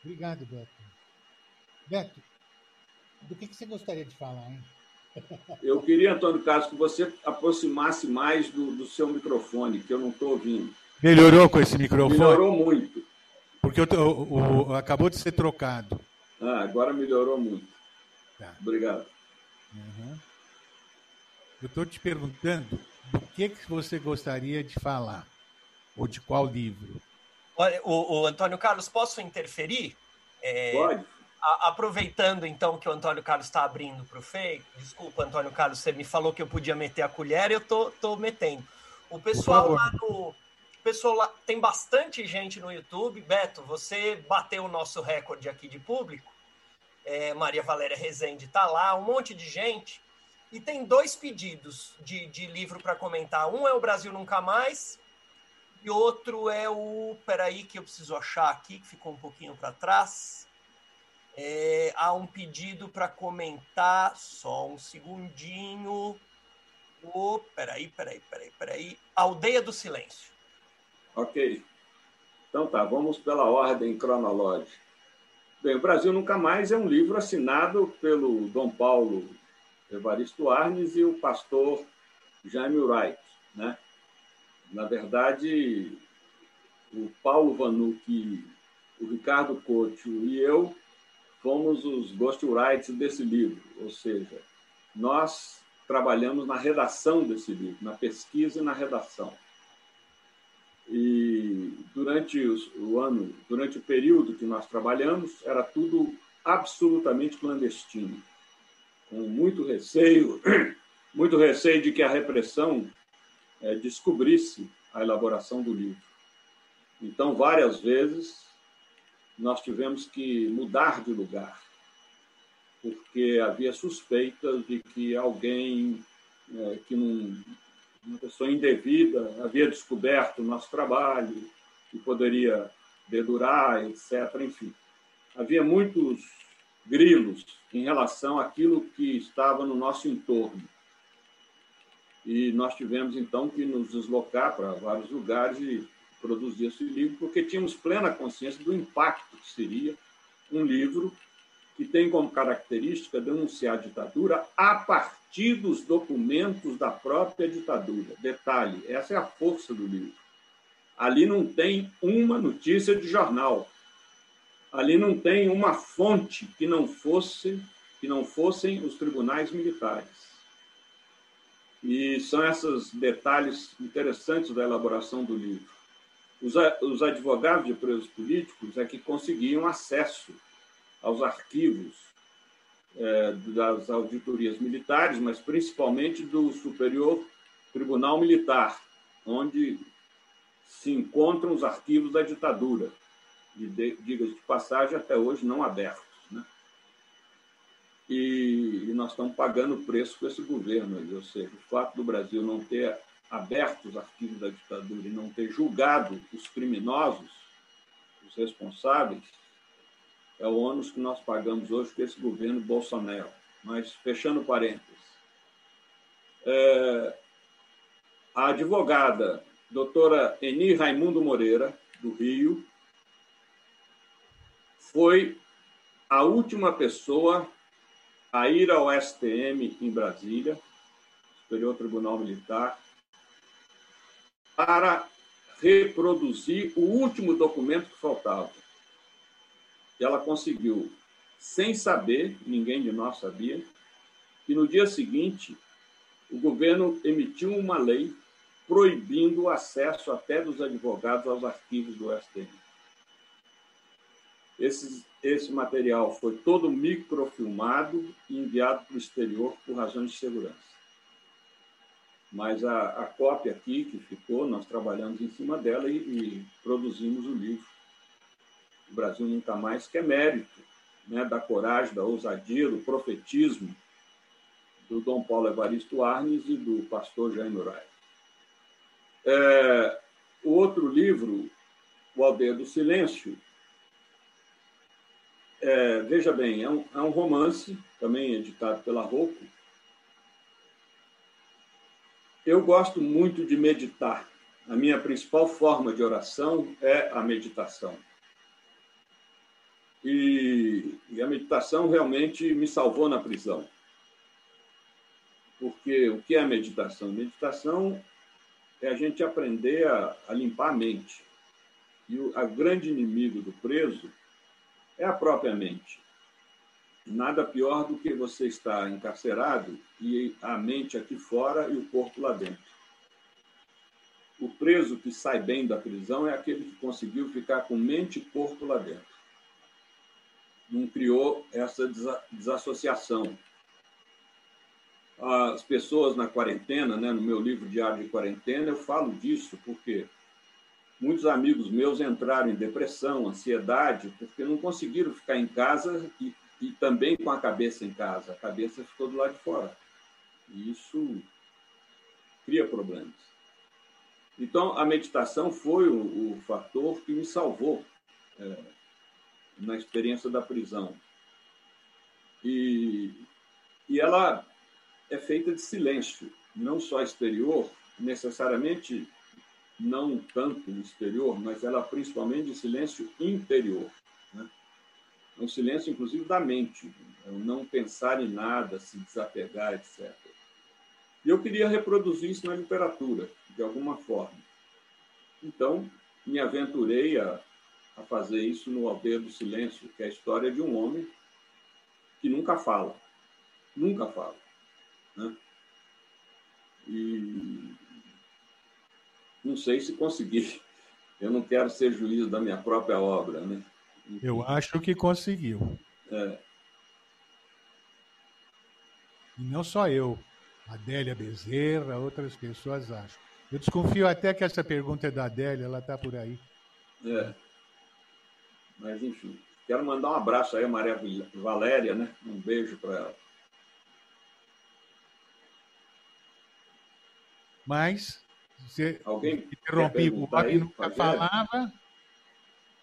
Obrigado, Beto. Beto, do que, que você gostaria de falar, hein? Eu queria, Antônio Carlos, que você aproximasse mais do, do seu microfone, que eu não estou ouvindo. Melhorou com esse microfone? Melhorou muito. Porque o, o, o, acabou de ser trocado. Ah, agora melhorou muito. Tá. Obrigado. Uhum. Eu estou te perguntando do que, que você gostaria de falar, ou de qual livro. Olha, o, o Antônio Carlos, posso interferir? É, Pode. A, aproveitando então que o Antônio Carlos está abrindo para o Fei, desculpa, Antônio Carlos, você me falou que eu podia meter a colher, eu tô, tô metendo. O pessoal lá no. O pessoal lá, tem bastante gente no YouTube. Beto, você bateu o nosso recorde aqui de público é, Maria Valéria Rezende está lá, um monte de gente. E tem dois pedidos de, de livro para comentar. Um é o Brasil Nunca Mais, e outro é o. Peraí, que eu preciso achar aqui, que ficou um pouquinho para trás. É, há um pedido para comentar, só um segundinho. Oh, peraí, peraí, peraí, peraí. Aldeia do Silêncio. Ok. Então tá, vamos pela ordem cronológica. Bem, o Brasil Nunca Mais é um livro assinado pelo Dom Paulo Evaristo Arnes e o pastor Jaime Wright. Né? Na verdade, o Paulo Vanucci, o Ricardo Couto e eu fomos os ghostwriters desse livro, ou seja, nós trabalhamos na redação desse livro, na pesquisa e na redação. E durante o ano, durante o período que nós trabalhamos, era tudo absolutamente clandestino, com muito receio, muito receio de que a repressão é, descobrisse a elaboração do livro. Então, várias vezes nós tivemos que mudar de lugar, porque havia suspeitas de que alguém é, que não uma pessoa indevida havia descoberto o nosso trabalho e poderia dedurar, etc. Enfim, havia muitos grilos em relação àquilo que estava no nosso entorno. E nós tivemos, então, que nos deslocar para vários lugares e produzir esse livro, porque tínhamos plena consciência do impacto que seria um livro que tem como característica denunciar a ditadura a partir dos documentos da própria ditadura. Detalhe, essa é a força do livro. Ali não tem uma notícia de jornal. Ali não tem uma fonte que não fosse que não fossem os tribunais militares. E são esses detalhes interessantes da elaboração do livro. Os, os advogados de presos políticos é que conseguiam acesso aos arquivos é, das auditorias militares, mas principalmente do Superior Tribunal Militar, onde se encontram os arquivos da ditadura, e diga de passagem, até hoje não abertos. Né? E, e, nós estamos pagando o preço com esse governo, ou seja, o fato do Brasil não ter aberto os arquivos da ditadura e não ter julgado os criminosos, os responsáveis, é o ônus que nós pagamos hoje com esse governo Bolsonaro. Mas, fechando parênteses, é, a advogada doutora Eni Raimundo Moreira, do Rio, foi a última pessoa a ir ao STM em Brasília, Superior Tribunal Militar, para reproduzir o último documento que faltava ela conseguiu, sem saber, ninguém de nós sabia, que no dia seguinte o governo emitiu uma lei proibindo o acesso até dos advogados aos arquivos do STM. Esse, esse material foi todo microfilmado e enviado para o exterior por razões de segurança. Mas a, a cópia aqui que ficou, nós trabalhamos em cima dela e, e produzimos o livro o Brasil Nunca Mais, que é mérito né, da coragem, da ousadia, do profetismo do Dom Paulo Evaristo Arnes e do pastor Jaime Urai. É, o outro livro, O Aldeia do Silêncio, é, veja bem, é um, é um romance, também editado pela Rouco. Eu gosto muito de meditar. A minha principal forma de oração é a meditação. E, e a meditação realmente me salvou na prisão. Porque o que é meditação? Meditação é a gente aprender a, a limpar a mente. E o a grande inimigo do preso é a própria mente. Nada pior do que você estar encarcerado e a mente aqui fora e o corpo lá dentro. O preso que sai bem da prisão é aquele que conseguiu ficar com mente e corpo lá dentro. Não criou essa desassociação. As pessoas na quarentena, né, no meu livro Diário de Quarentena, eu falo disso porque muitos amigos meus entraram em depressão, ansiedade, porque não conseguiram ficar em casa e, e também com a cabeça em casa. A cabeça ficou do lado de fora. E isso cria problemas. Então, a meditação foi o, o fator que me salvou é, na experiência da prisão. E, e ela é feita de silêncio, não só exterior, necessariamente não tanto exterior, mas ela principalmente de silêncio interior. É um silêncio, inclusive, da mente, é não pensar em nada, se desapegar, etc. E eu queria reproduzir isso na literatura, de alguma forma. Então, me aventurei a, a fazer isso no Aldeia do Silêncio, que é a história de um homem que nunca fala. Nunca fala. Né? E não sei se consegui. Eu não quero ser juiz da minha própria obra, né? Eu acho que conseguiu. É. E não só eu. Adélia Bezerra, outras pessoas acham. Eu desconfio até que essa pergunta é da Adélia, ela está por aí. É. Mas, enfim. Quero mandar um abraço aí a Maria Valéria, né? Um beijo para ela. Mas você Alguém interrompi o Bob nunca falava.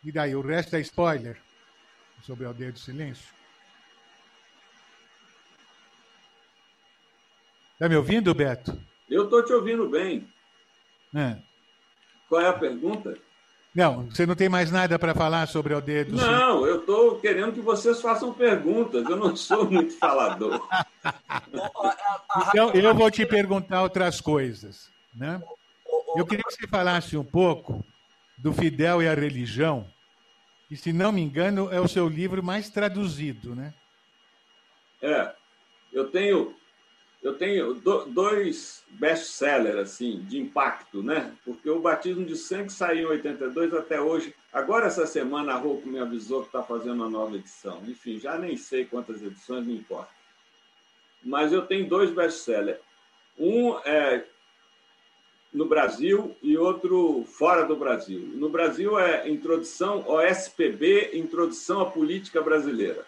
E daí, o resto é spoiler sobre a aldeia do silêncio. Está me ouvindo, Beto? Eu estou te ouvindo bem. É. Qual é a pergunta? Não, você não tem mais nada para falar sobre a aldeia do Não, silêncio. eu estou querendo que vocês façam perguntas. Eu não sou muito falador. então, eu vou te perguntar outras coisas. Né? Eu queria que você falasse um pouco do Fidel e a Religião, que, se não me engano, é o seu livro mais traduzido, né? É. Eu tenho, eu tenho dois best-sellers, assim, de impacto, né? Porque o Batismo de Sangue saiu em 82 até hoje. Agora, essa semana, a Rouco me avisou que está fazendo uma nova edição. Enfim, já nem sei quantas edições, não importa. Mas eu tenho dois best-sellers. Um é no Brasil e outro fora do Brasil. No Brasil é Introdução OSPB, Introdução à Política Brasileira.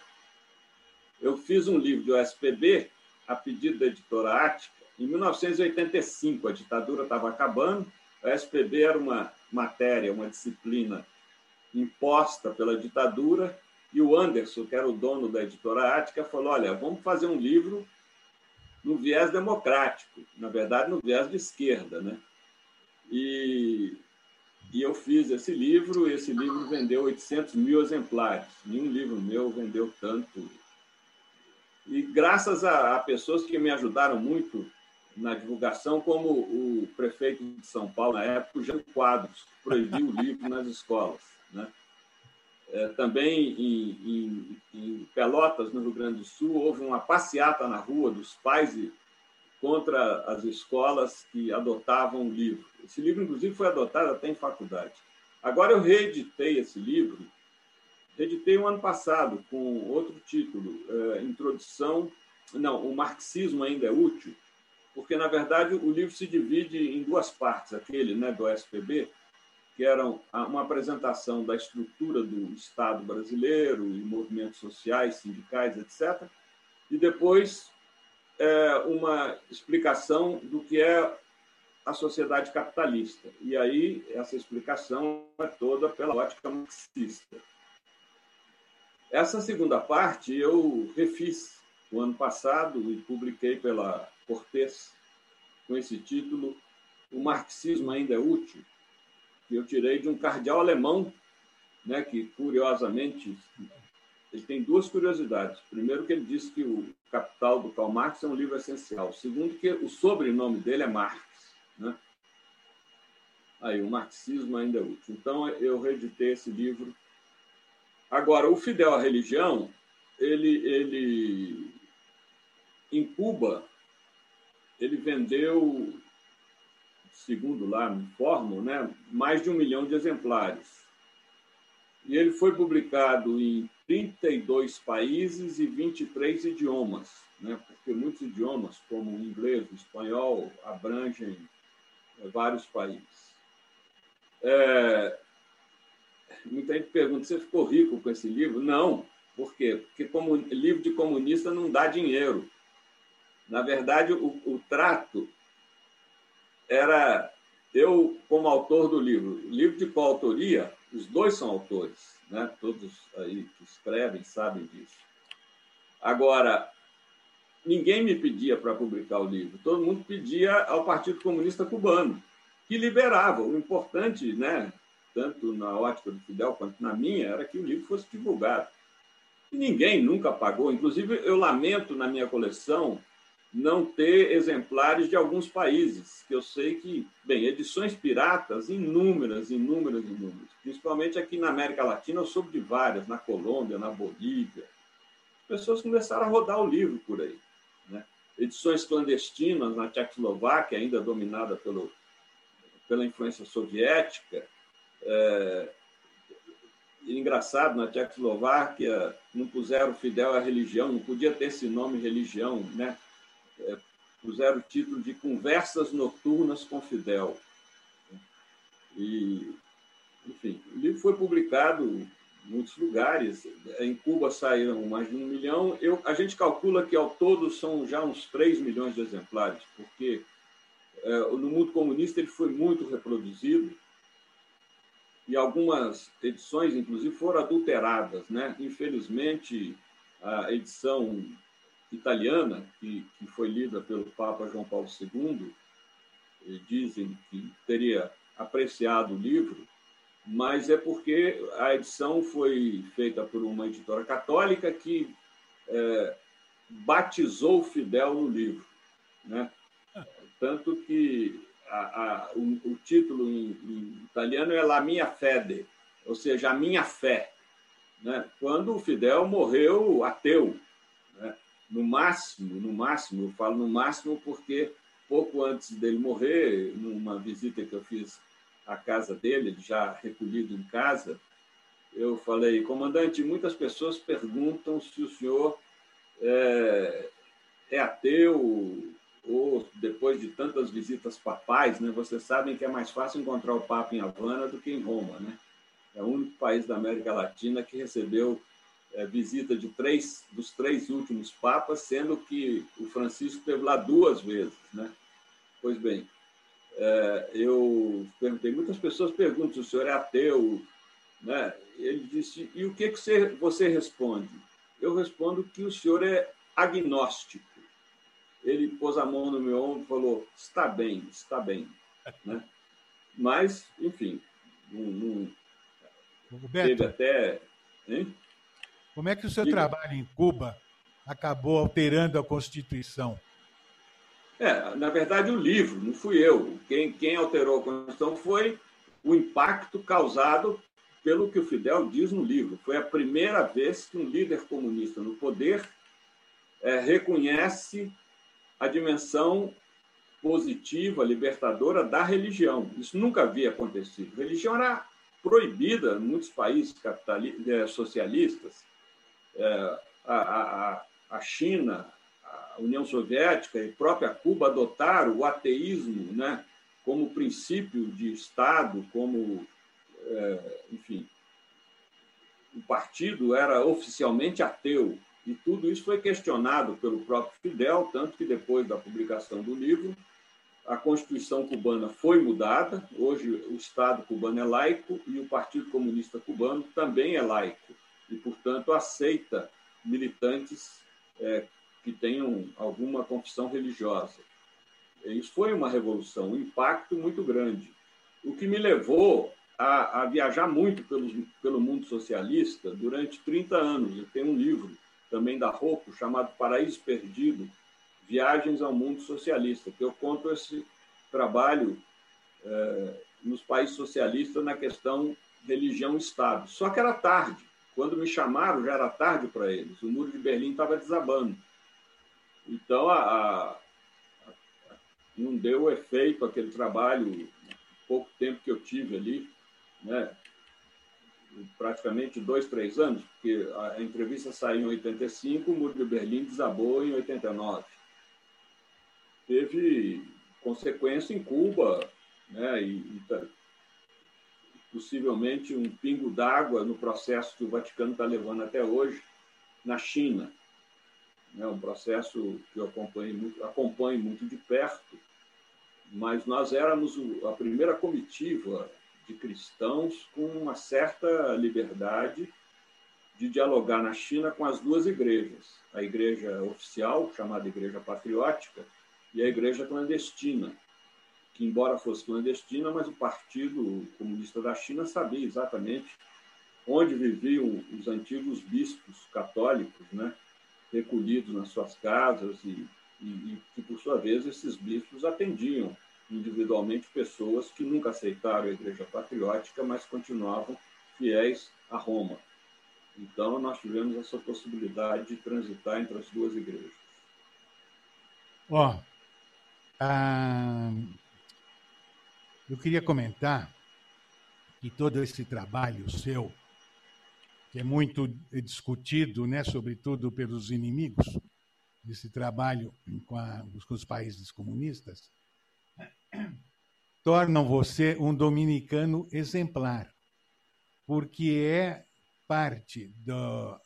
Eu fiz um livro do OSPB, a pedido da editora Ática, em 1985. A ditadura estava acabando, a OSPB era uma matéria, uma disciplina imposta pela ditadura, e o Anderson, que era o dono da editora Ática, falou: Olha, vamos fazer um livro no viés democrático, na verdade, no viés de esquerda, né? E, e eu fiz esse livro, esse livro vendeu 800 mil exemplares. Nenhum livro meu vendeu tanto. E graças a, a pessoas que me ajudaram muito na divulgação, como o prefeito de São Paulo, na época, o Jean Quadros, que proibiu o livro nas escolas. Né? É, também em, em, em, Pelotas, no Rio Grande do Sul, houve uma passeata na rua dos pais e, contra as escolas que adotavam o livro. Esse livro, inclusive, foi adotado até em faculdade. Agora eu reeditei esse livro, reeditei um ano passado com outro título, é, Introdução. Não, o marxismo ainda é útil, porque, na verdade, o livro se divide em duas partes, aquele né, do SPB, que era uma apresentação da estrutura do Estado brasileiro e movimentos sociais, sindicais, etc., e depois é, uma explicação do que é a sociedade capitalista. E aí essa explicação é toda pela ótica marxista. Essa segunda parte eu refiz o ano passado e publiquei pela Cortez com esse título O Marxismo Ainda é Útil, que eu tirei de um cardeal alemão, né, que curiosamente ele tem duas curiosidades. Primeiro que ele disse que o Capital do Karl Marx é um livro essencial. Segundo que o sobrenome dele é Marx, né? Aí, o marxismo ainda é útil. Então, eu reeditei esse livro. Agora, o Fidel à Religião, ele, ele em Cuba, ele vendeu, segundo lá me informam, né, mais de um milhão de exemplares. E ele foi publicado em 32 países e 23 idiomas, né, porque muitos idiomas, como o inglês, o espanhol, abrangem é, vários países. É, muita gente pergunta: você ficou rico com esse livro? Não. Por quê? Porque como, livro de comunista não dá dinheiro. Na verdade, o, o trato era eu, como autor do livro, livro de coautoria, os dois são autores, né? todos aí que escrevem sabem disso. Agora, ninguém me pedia para publicar o livro, todo mundo pedia ao Partido Comunista Cubano, que liberava. O importante, né, tanto na ótica do Fidel quanto na minha, era que o livro fosse divulgado. E ninguém nunca pagou. Inclusive, eu lamento na minha coleção não ter exemplares de alguns países, que eu sei que, bem, edições piratas, inúmeras, inúmeras, inúmeras. Principalmente aqui na América Latina, eu soube de várias, na Colômbia, na Bolívia. As pessoas começaram a rodar o livro por aí. Né? Edições clandestinas na Tchecoslováquia, ainda dominada pelo, pela influência soviética. É, engraçado, na Tchecoslováquia não puseram Fidel a religião, não podia ter esse nome religião, né? É, puseram o título de Conversas Noturnas com Fidel. E, enfim, o livro foi publicado em muitos lugares. Em Cuba saíram mais de um milhão. Eu, a gente calcula que ao todo são já uns 3 milhões de exemplares, porque é, no mundo comunista ele foi muito reproduzido e algumas edições, inclusive, foram adulteradas. Né? Infelizmente, a edição italiana, que, que foi lida pelo Papa João Paulo II, dizem que teria apreciado o livro, mas é porque a edição foi feita por uma editora católica que é, batizou Fidel no livro. Né? Tanto que a, a, o, o, título em, em, italiano é La Mia Fede, ou seja, a minha fé. Né? Quando o Fidel morreu ateu? No máximo, no máximo, eu falo no máximo porque pouco antes dele morrer, numa visita que eu fiz à casa dele, já recolhido em casa, eu falei, comandante, muitas pessoas perguntam se o senhor é, é ateu ou depois de tantas visitas papais, né, vocês sabem que é mais fácil encontrar o Papa em Havana do que em Roma, né? É o único país da América Latina que recebeu visita de três dos três últimos papas, sendo que o Francisco esteve lá duas vezes, né? Pois bem, é, eu perguntei, muitas pessoas perguntam se o senhor é ateu, né? Ele disse, e o que, que você, você responde? Eu respondo que o senhor é agnóstico ele pôs a mão no meu ombro e falou: está bem, está bem. Né? Mas, enfim, não, não teve até. Hein? Como é que o seu Diga. trabalho em Cuba acabou alterando a Constituição? É, na verdade, o livro, não fui eu. Quem, quem alterou a Constituição foi o impacto causado pelo que o Fidel diz no livro. Foi a primeira vez que um líder comunista no poder é, reconhece a dimensão positiva, libertadora da religião. Isso nunca havia acontecido. A religião era proibida em muitos países eh, socialistas. Eh, a, a, a China, a União Soviética e própria Cuba adotaram o ateísmo né, como princípio de Estado, como, eh, enfim, o partido era oficialmente ateu. E tudo isso foi questionado pelo próprio Fidel, tanto que depois da publicação do livro, a Constituição cubana foi mudada. Hoje o Estado cubano é laico e o Partido Comunista Cubano também é laico. E, portanto, aceita militantes é, que tenham alguma confissão religiosa. Isso foi uma revolução, um impacto muito grande. O que me levou a, a viajar muito pelo, pelo mundo socialista durante 30 anos. Eu tenho um livro também da Rouco chamado Paraíso Perdido, Viagens ao Mundo Socialista, que eu conto esse trabalho é, nos países socialistas na questão religião-Estado. Só que era tarde. Quando me chamaram, já era tarde para eles. O muro de Berlim estava desabando. Então, a, a, não deu efeito aquele trabalho, pouco tempo que eu tive ali, né? praticamente dois, três anos, porque a entrevista saiu em 85, o muro de Berlim desabou em 89. Teve consequência em Cuba, né? e, e possivelmente um pingo d'água no processo que o Vaticano está levando até hoje na China. É um processo que eu acompanho muito, acompanho muito de perto, mas nós éramos a primeira comitiva de cristãos com uma certa liberdade de dialogar na China com as duas igrejas, a igreja oficial, chamada Igreja Patriótica, e a igreja clandestina, que, embora fosse clandestina, mas o Partido Comunista da China sabia exatamente onde viviam os antigos bispos católicos, né, recolhidos nas suas casas, e, e, e por sua vez, esses bispos atendiam individualmente pessoas que nunca aceitaram a Igreja Patriótica, mas continuavam fiéis a Roma. Então, nós tivemos essa possibilidade de transitar entre as duas igrejas. Ó, oh, eu queria comentar que todo esse trabalho seu, que é muito discutido, né, sobretudo pelos inimigos, desse trabalho com, a, com os países comunistas, tornam você um dominicano exemplar, porque é parte do,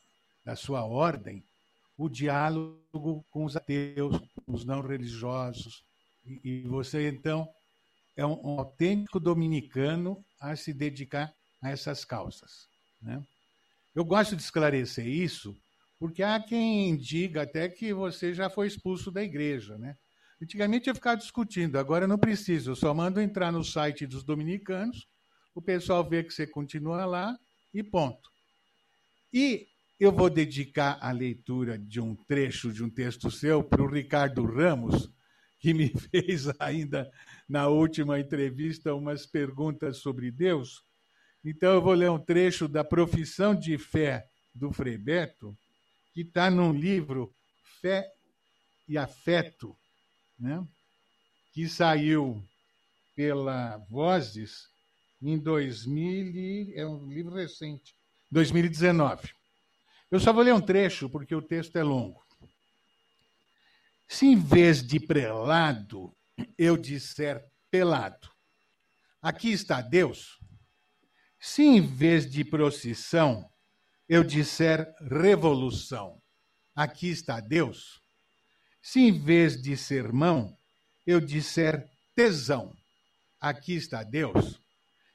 da sua ordem o diálogo com os ateus, com os não religiosos, e, e você então é um, um, autêntico dominicano a se dedicar a essas causas. Né? Eu gosto de esclarecer isso, porque há quem diga até que você já foi expulso da igreja. Né? Antigamente eu ficava discutindo, agora não preciso, eu só mando entrar no site dos dominicanos, o pessoal vê que você continua lá e ponto. E eu vou dedicar a leitura de um trecho de um texto seu para o Ricardo Ramos, que me fez ainda na última entrevista umas perguntas sobre Deus. Então, eu vou ler um trecho da Profissão de Fé do Frei Beto, que está num livro Fé e Afeto, né? que saiu pela Vozes em 2000, é um livro recente, 2019. Eu só vou ler um trecho, porque o texto é longo. Se em vez de prelado eu disser pelado, aqui está Deus. Se em vez de procissão eu disser revolução, aqui está Deus. Se em vez de sermão eu disser tesão, aqui está Deus.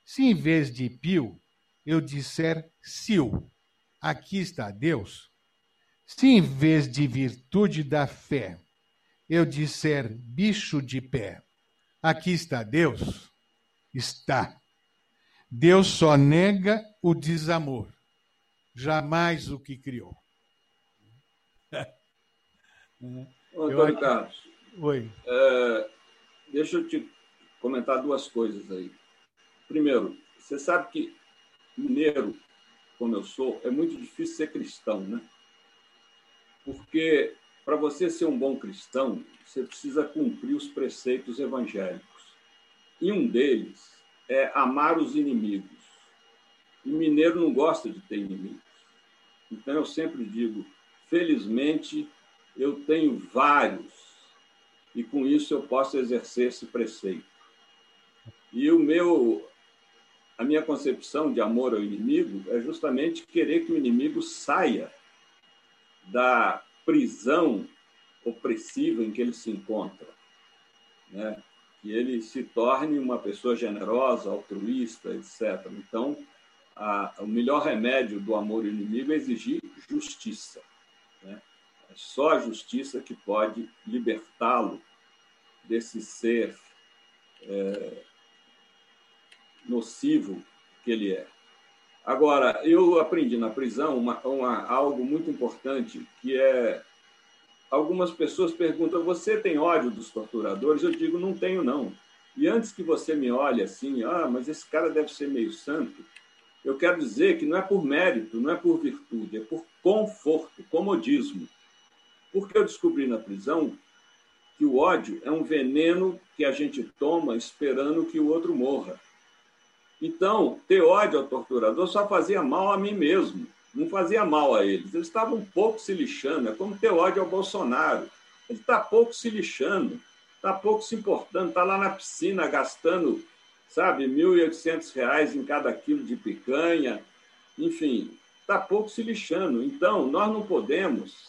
Se em vez de pio eu disser sil, aqui está Deus. Se em vez de virtude da fé eu disser bicho de pé, aqui está Deus? Está. Deus só nega o desamor, jamais o que criou. Antônio Carlos. Oi. É, deixa eu te comentar duas coisas aí. Primeiro, você sabe que mineiro, como eu sou, é muito difícil ser cristão, né? Porque para você ser um bom cristão, você precisa cumprir os preceitos evangélicos. E um deles é amar os inimigos. E mineiro não gosta de ter inimigos. Então eu sempre digo, felizmente eu tenho vários e com isso eu posso exercer esse preceito. E o meu a minha concepção de amor ao inimigo é justamente querer que o inimigo saia da prisão opressiva em que ele se encontra, né? Que ele se torne uma pessoa generosa, altruísta, etc. Então, a, o melhor remédio do amor inimigo é exigir justiça. Né? É só a justiça que pode libertá-lo desse ser é, nocivo que ele é. Agora, eu aprendi na prisão uma, uma, algo muito importante, que é algumas pessoas perguntam: você tem ódio dos torturadores? Eu digo: não tenho, não. E antes que você me olhe assim, ah, mas esse cara deve ser meio santo, eu quero dizer que não é por mérito, não é por virtude, é por conforto, comodismo. Porque eu descobri na prisão que o ódio é um veneno que a gente toma esperando que o outro morra. Então, ter ódio ao torturador só fazia mal a mim mesmo, não fazia mal a eles. Eles estavam um pouco se lixando, é como ter ódio ao Bolsonaro. Ele está pouco se lixando, está pouco se importando, está lá na piscina gastando, sabe, R$ 1.800 em cada quilo de picanha, enfim, está pouco se lixando. Então, nós não podemos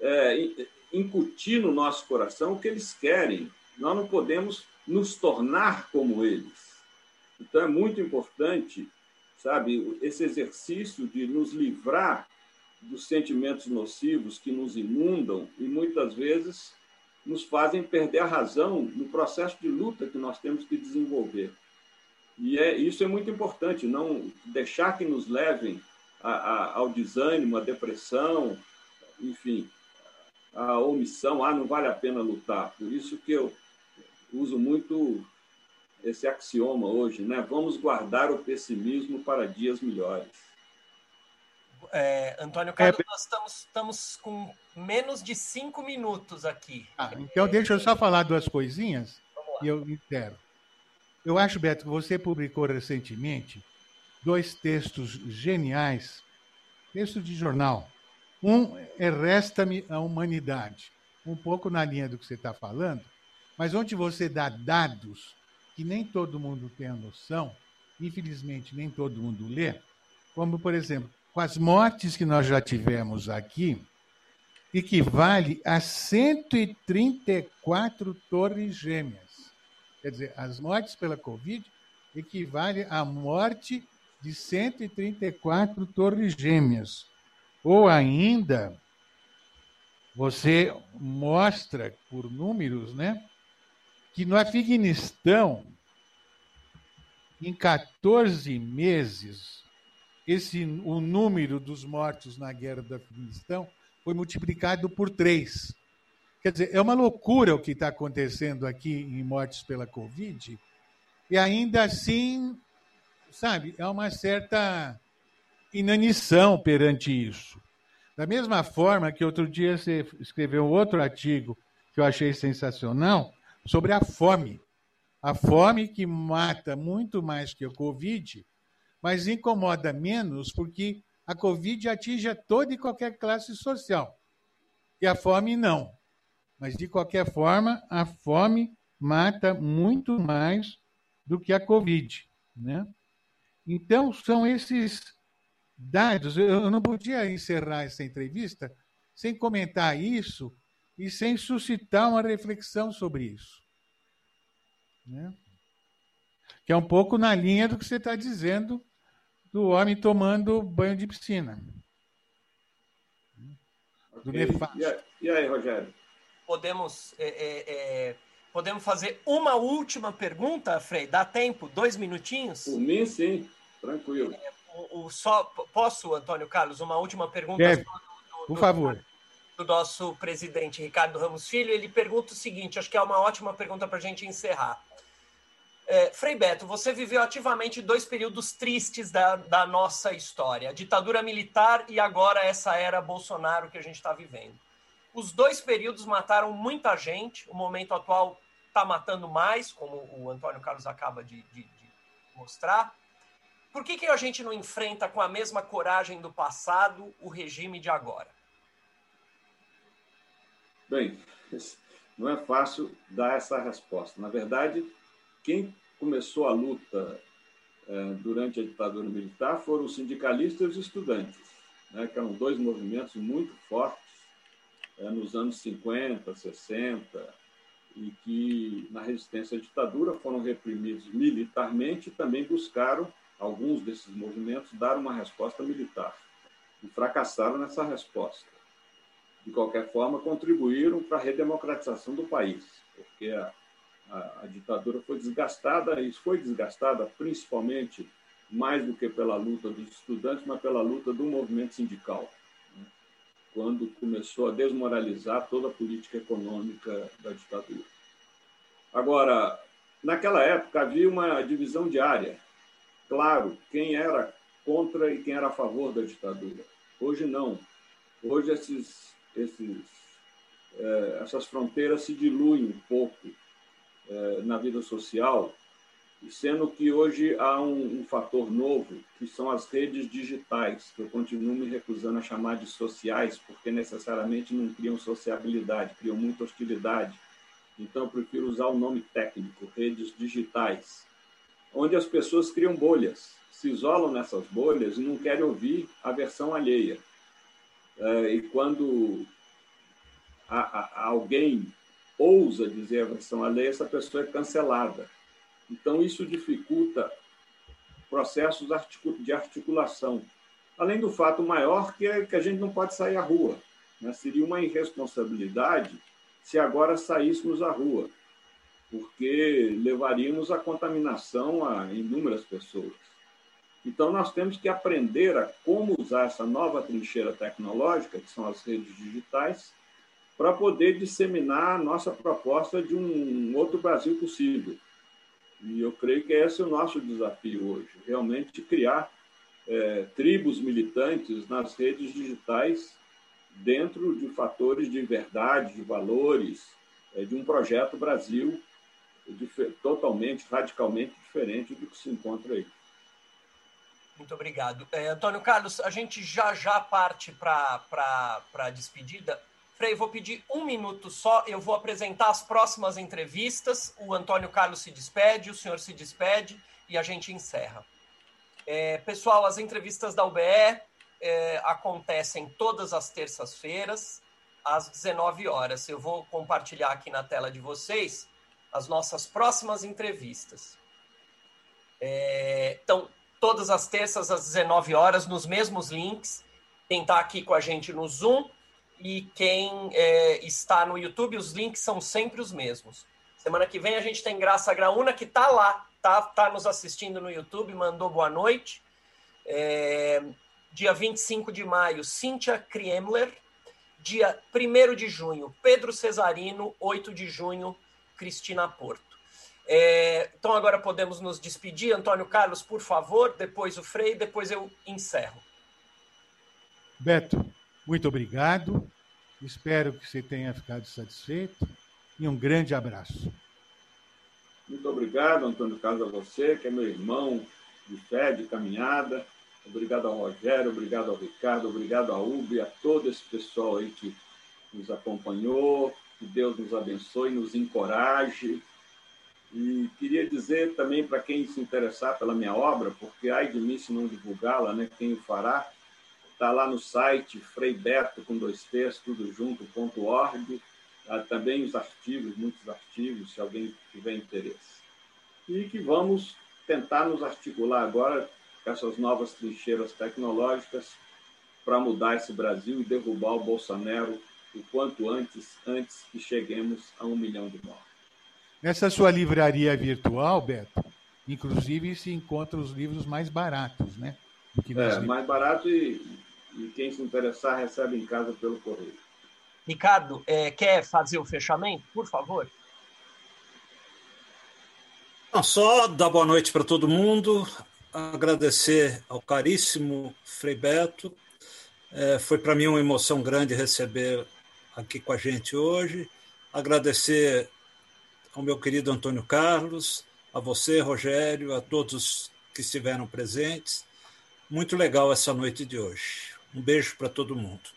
é, incutir no nosso coração o que eles querem, nós não podemos nos tornar como eles. Então, é muito importante, sabe, esse exercício de nos livrar dos sentimentos nocivos que nos inundam e muitas vezes nos fazem perder a razão no processo de luta que nós temos que desenvolver. E é, isso é muito importante, não deixar que nos levem a, a, ao desânimo, à depressão, enfim, à omissão, ah, não vale a pena lutar. Por isso que eu uso muito esse axioma hoje, né? Vamos guardar o pessimismo para dias melhores. É, Antônio Carlos, é... nós estamos, estamos com menos de cinco minutos aqui. Ah, então deixa eu só falar duas coisinhas e eu entero. Eu acho, Beto, que você publicou recentemente dois textos geniais, textos de jornal. Um é Resta-me a Humanidade, um pouco na linha do que você está falando, mas onde você dá dados que nem todo mundo tem a noção, infelizmente nem todo mundo lê, como, por exemplo, com as mortes que nós já tivemos aqui, equivale a 134 torres gêmeas. Quer dizer, as mortes pela Covid equivale à morte de 134 torres gêmeas. Ou ainda, você mostra por números, né? Que no Afeganistão, em 14 meses, esse, o número dos mortos na guerra do Afeganistão foi multiplicado por três. Quer dizer, é uma loucura o que está acontecendo aqui em mortes pela Covid, e ainda assim, sabe, é uma certa inanição perante isso. Da mesma forma que outro dia você escreveu outro artigo que eu achei sensacional, sobre a fome. A fome que mata muito mais que a Covid, mas incomoda menos porque a Covid atinge a toda e qualquer classe social. E a fome não. Mas, de qualquer forma, a fome mata muito mais do que a Covid. Né? Então, são esses dados. Eu não podia encerrar essa entrevista sem comentar isso e sem suscitar uma reflexão sobre isso. Né? Que é um pouco na linha do que você está dizendo do homem tomando banho de piscina. Okay. E, aí, e, aí, Rogério? Podemos, é, é, é, podemos fazer uma última pergunta, Frei? Dá tempo? Dois minutinhos? Por mim, sim. Tranquilo. É, o, o, só, posso, Antônio Carlos, uma última pergunta? Deve. Do, do, Por favor. Do nosso presidente Ricardo Ramos Filho. Ele pergunta o seguinte: acho que é uma ótima pergunta para a gente encerrar. É, Frei Beto, você viveu ativamente dois períodos tristes da, da nossa história: a ditadura militar e agora essa era Bolsonaro que a gente está vivendo. Os dois períodos mataram muita gente, o momento atual está matando mais, como o Antônio Carlos acaba de, de, de mostrar. Por que, que a gente não enfrenta com a mesma coragem do passado o regime de agora? Bem, não é fácil dar essa resposta. Na verdade, quem começou a luta é, durante a ditadura militar foram os sindicalistas e os estudantes, né, que eram dois movimentos muito fortes é, nos anos 50, 60, e que, na resistência à ditadura, foram reprimidos militarmente e também buscaram alguns desses movimentos dar uma resposta militar e fracassaram nessa resposta. De qualquer forma, contribuíram para a redemocratização do país, porque a, a, a ditadura foi desgastada, e foi desgastada principalmente mais do que pela luta dos estudantes, mas pela luta do movimento sindical, né? quando começou a desmoralizar toda a política econômica da ditadura. Agora, naquela época havia uma divisão diária. Claro, quem era contra e quem era a favor da ditadura. Hoje não. Hoje esses, esses, é, essas fronteiras se diluem um pouco é, na vida social, sendo que hoje há um, um, fator novo, que são as redes digitais, que eu continuo me recusando a chamar de sociais, porque necessariamente não criam sociabilidade, criam muita hostilidade então, eu prefiro usar o nome técnico, redes digitais, onde as pessoas criam bolhas, se isolam nessas bolhas e não querem ouvir a versão alheia. É, e quando alguém ousa dizer a versão alheia, essa pessoa é cancelada. Então, isso dificulta processos de articulação. Além do fato maior que, é que a gente não pode sair à rua. Né? Seria uma irresponsabilidade se agora saíssemos à rua, porque levaríamos a contaminação a inúmeras pessoas. Então, nós temos que aprender a como usar essa nova trincheira tecnológica, que são as redes digitais, para poder disseminar a nossa proposta de um outro Brasil possível. E eu creio que esse é o nosso desafio hoje, realmente criar é, tribos militantes nas redes digitais dentro de fatores de verdade, de valores, é, de um projeto Brasil totalmente, radicalmente diferente do que se encontra aí. Muito obrigado. É, Antônio Carlos, a gente já já parte para a despedida. Frei, vou pedir um minuto só, eu vou apresentar as próximas entrevistas. O Antônio Carlos se despede, o senhor se despede e a gente encerra. É, pessoal, as entrevistas da UBE é, acontecem todas as terças-feiras, às 19 horas. Eu vou compartilhar aqui na tela de vocês as nossas próximas entrevistas. É, então, todas as terças às 19 horas, nos mesmos links. Quem está aqui com a gente no Zoom e quem é, está no YouTube, os links são sempre os mesmos. Semana que vem a gente tem Graça Graúna, que está lá, tá, tá nos assistindo no YouTube, mandou boa noite. É, Dia 25 de maio, Cíntia Kriemler. Dia 1 de junho, Pedro Cesarino. 8 de junho, Cristina Porto. É, então agora podemos nos despedir. Antônio Carlos, por favor, depois o Frei, depois eu encerro. Beto, muito obrigado. Espero que você tenha ficado satisfeito e um grande abraço. Muito obrigado, Antônio Carlos, a você, que é meu irmão de fé, de caminhada. Obrigado ao Rogério, obrigado ao Ricardo, obrigado ao Ubi, a todo esse pessoal aí que nos acompanhou. Que Deus nos abençoe, nos encoraje. E queria dizer também para quem se interessar pela minha obra, porque ai de mim se não divulgá-la, né? Quem o fará? Está lá no site freibeto, com dois T's, tudo junto, ponto org. Também os artigos, muitos artigos, se alguém tiver interesse. E que vamos tentar nos articular agora com essas novas trincheiras tecnológicas para mudar esse Brasil e derrubar o Bolsonaro o quanto antes, antes que cheguemos a um milhão de mortos. Nessa sua livraria virtual, Beto, inclusive se encontra os livros mais baratos, né? é, mais barato e, e, quem se interessar recebe em casa pelo correio. Ricardo, é, quer fazer o fechamento, por favor? Não, só dar boa noite para todo mundo agradecer ao caríssimo Frei Beto. É, foi para mim uma emoção grande receber aqui com a gente hoje. Agradecer ao meu querido Antônio Carlos, a você, Rogério, a todos que estiveram presentes. Muito legal essa noite de hoje. Um beijo para todo mundo.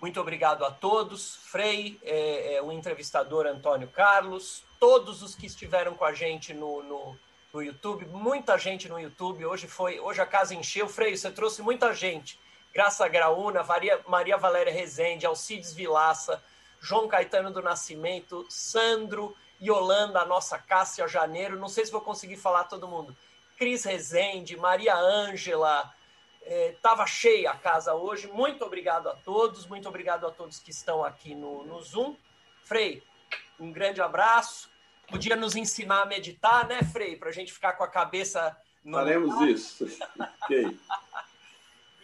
Muito obrigado a todos. Frei, é, é, o entrevistador Antônio Carlos, todos os que estiveram com a gente no, no no YouTube, muita gente no YouTube. Hoje foi, hoje a casa encheu. Freio, você trouxe muita gente. Graça Graúna, Maria, Maria Valéria Rezende, Alcides Vilaça, João Caetano do Nascimento, Sandro, Yolanda, a nossa Cássia Janeiro. Não sei se vou conseguir falar todo mundo. Cris Rezende, Maria Ângela. Estava é, cheia a casa hoje. Muito obrigado a todos, muito obrigado a todos que estão aqui no, no Zoom. Frei, um grande abraço. Podia nos ensinar a meditar, né, Frei? Para a gente ficar com a cabeça. No Faremos lugar. isso. ok.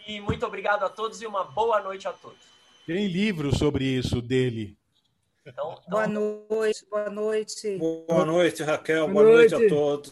E muito obrigado a todos e uma boa noite a todos. Tem livro sobre isso dele. Então, então... Boa noite, boa noite. Boa noite, Raquel. Boa, boa noite. noite a todos.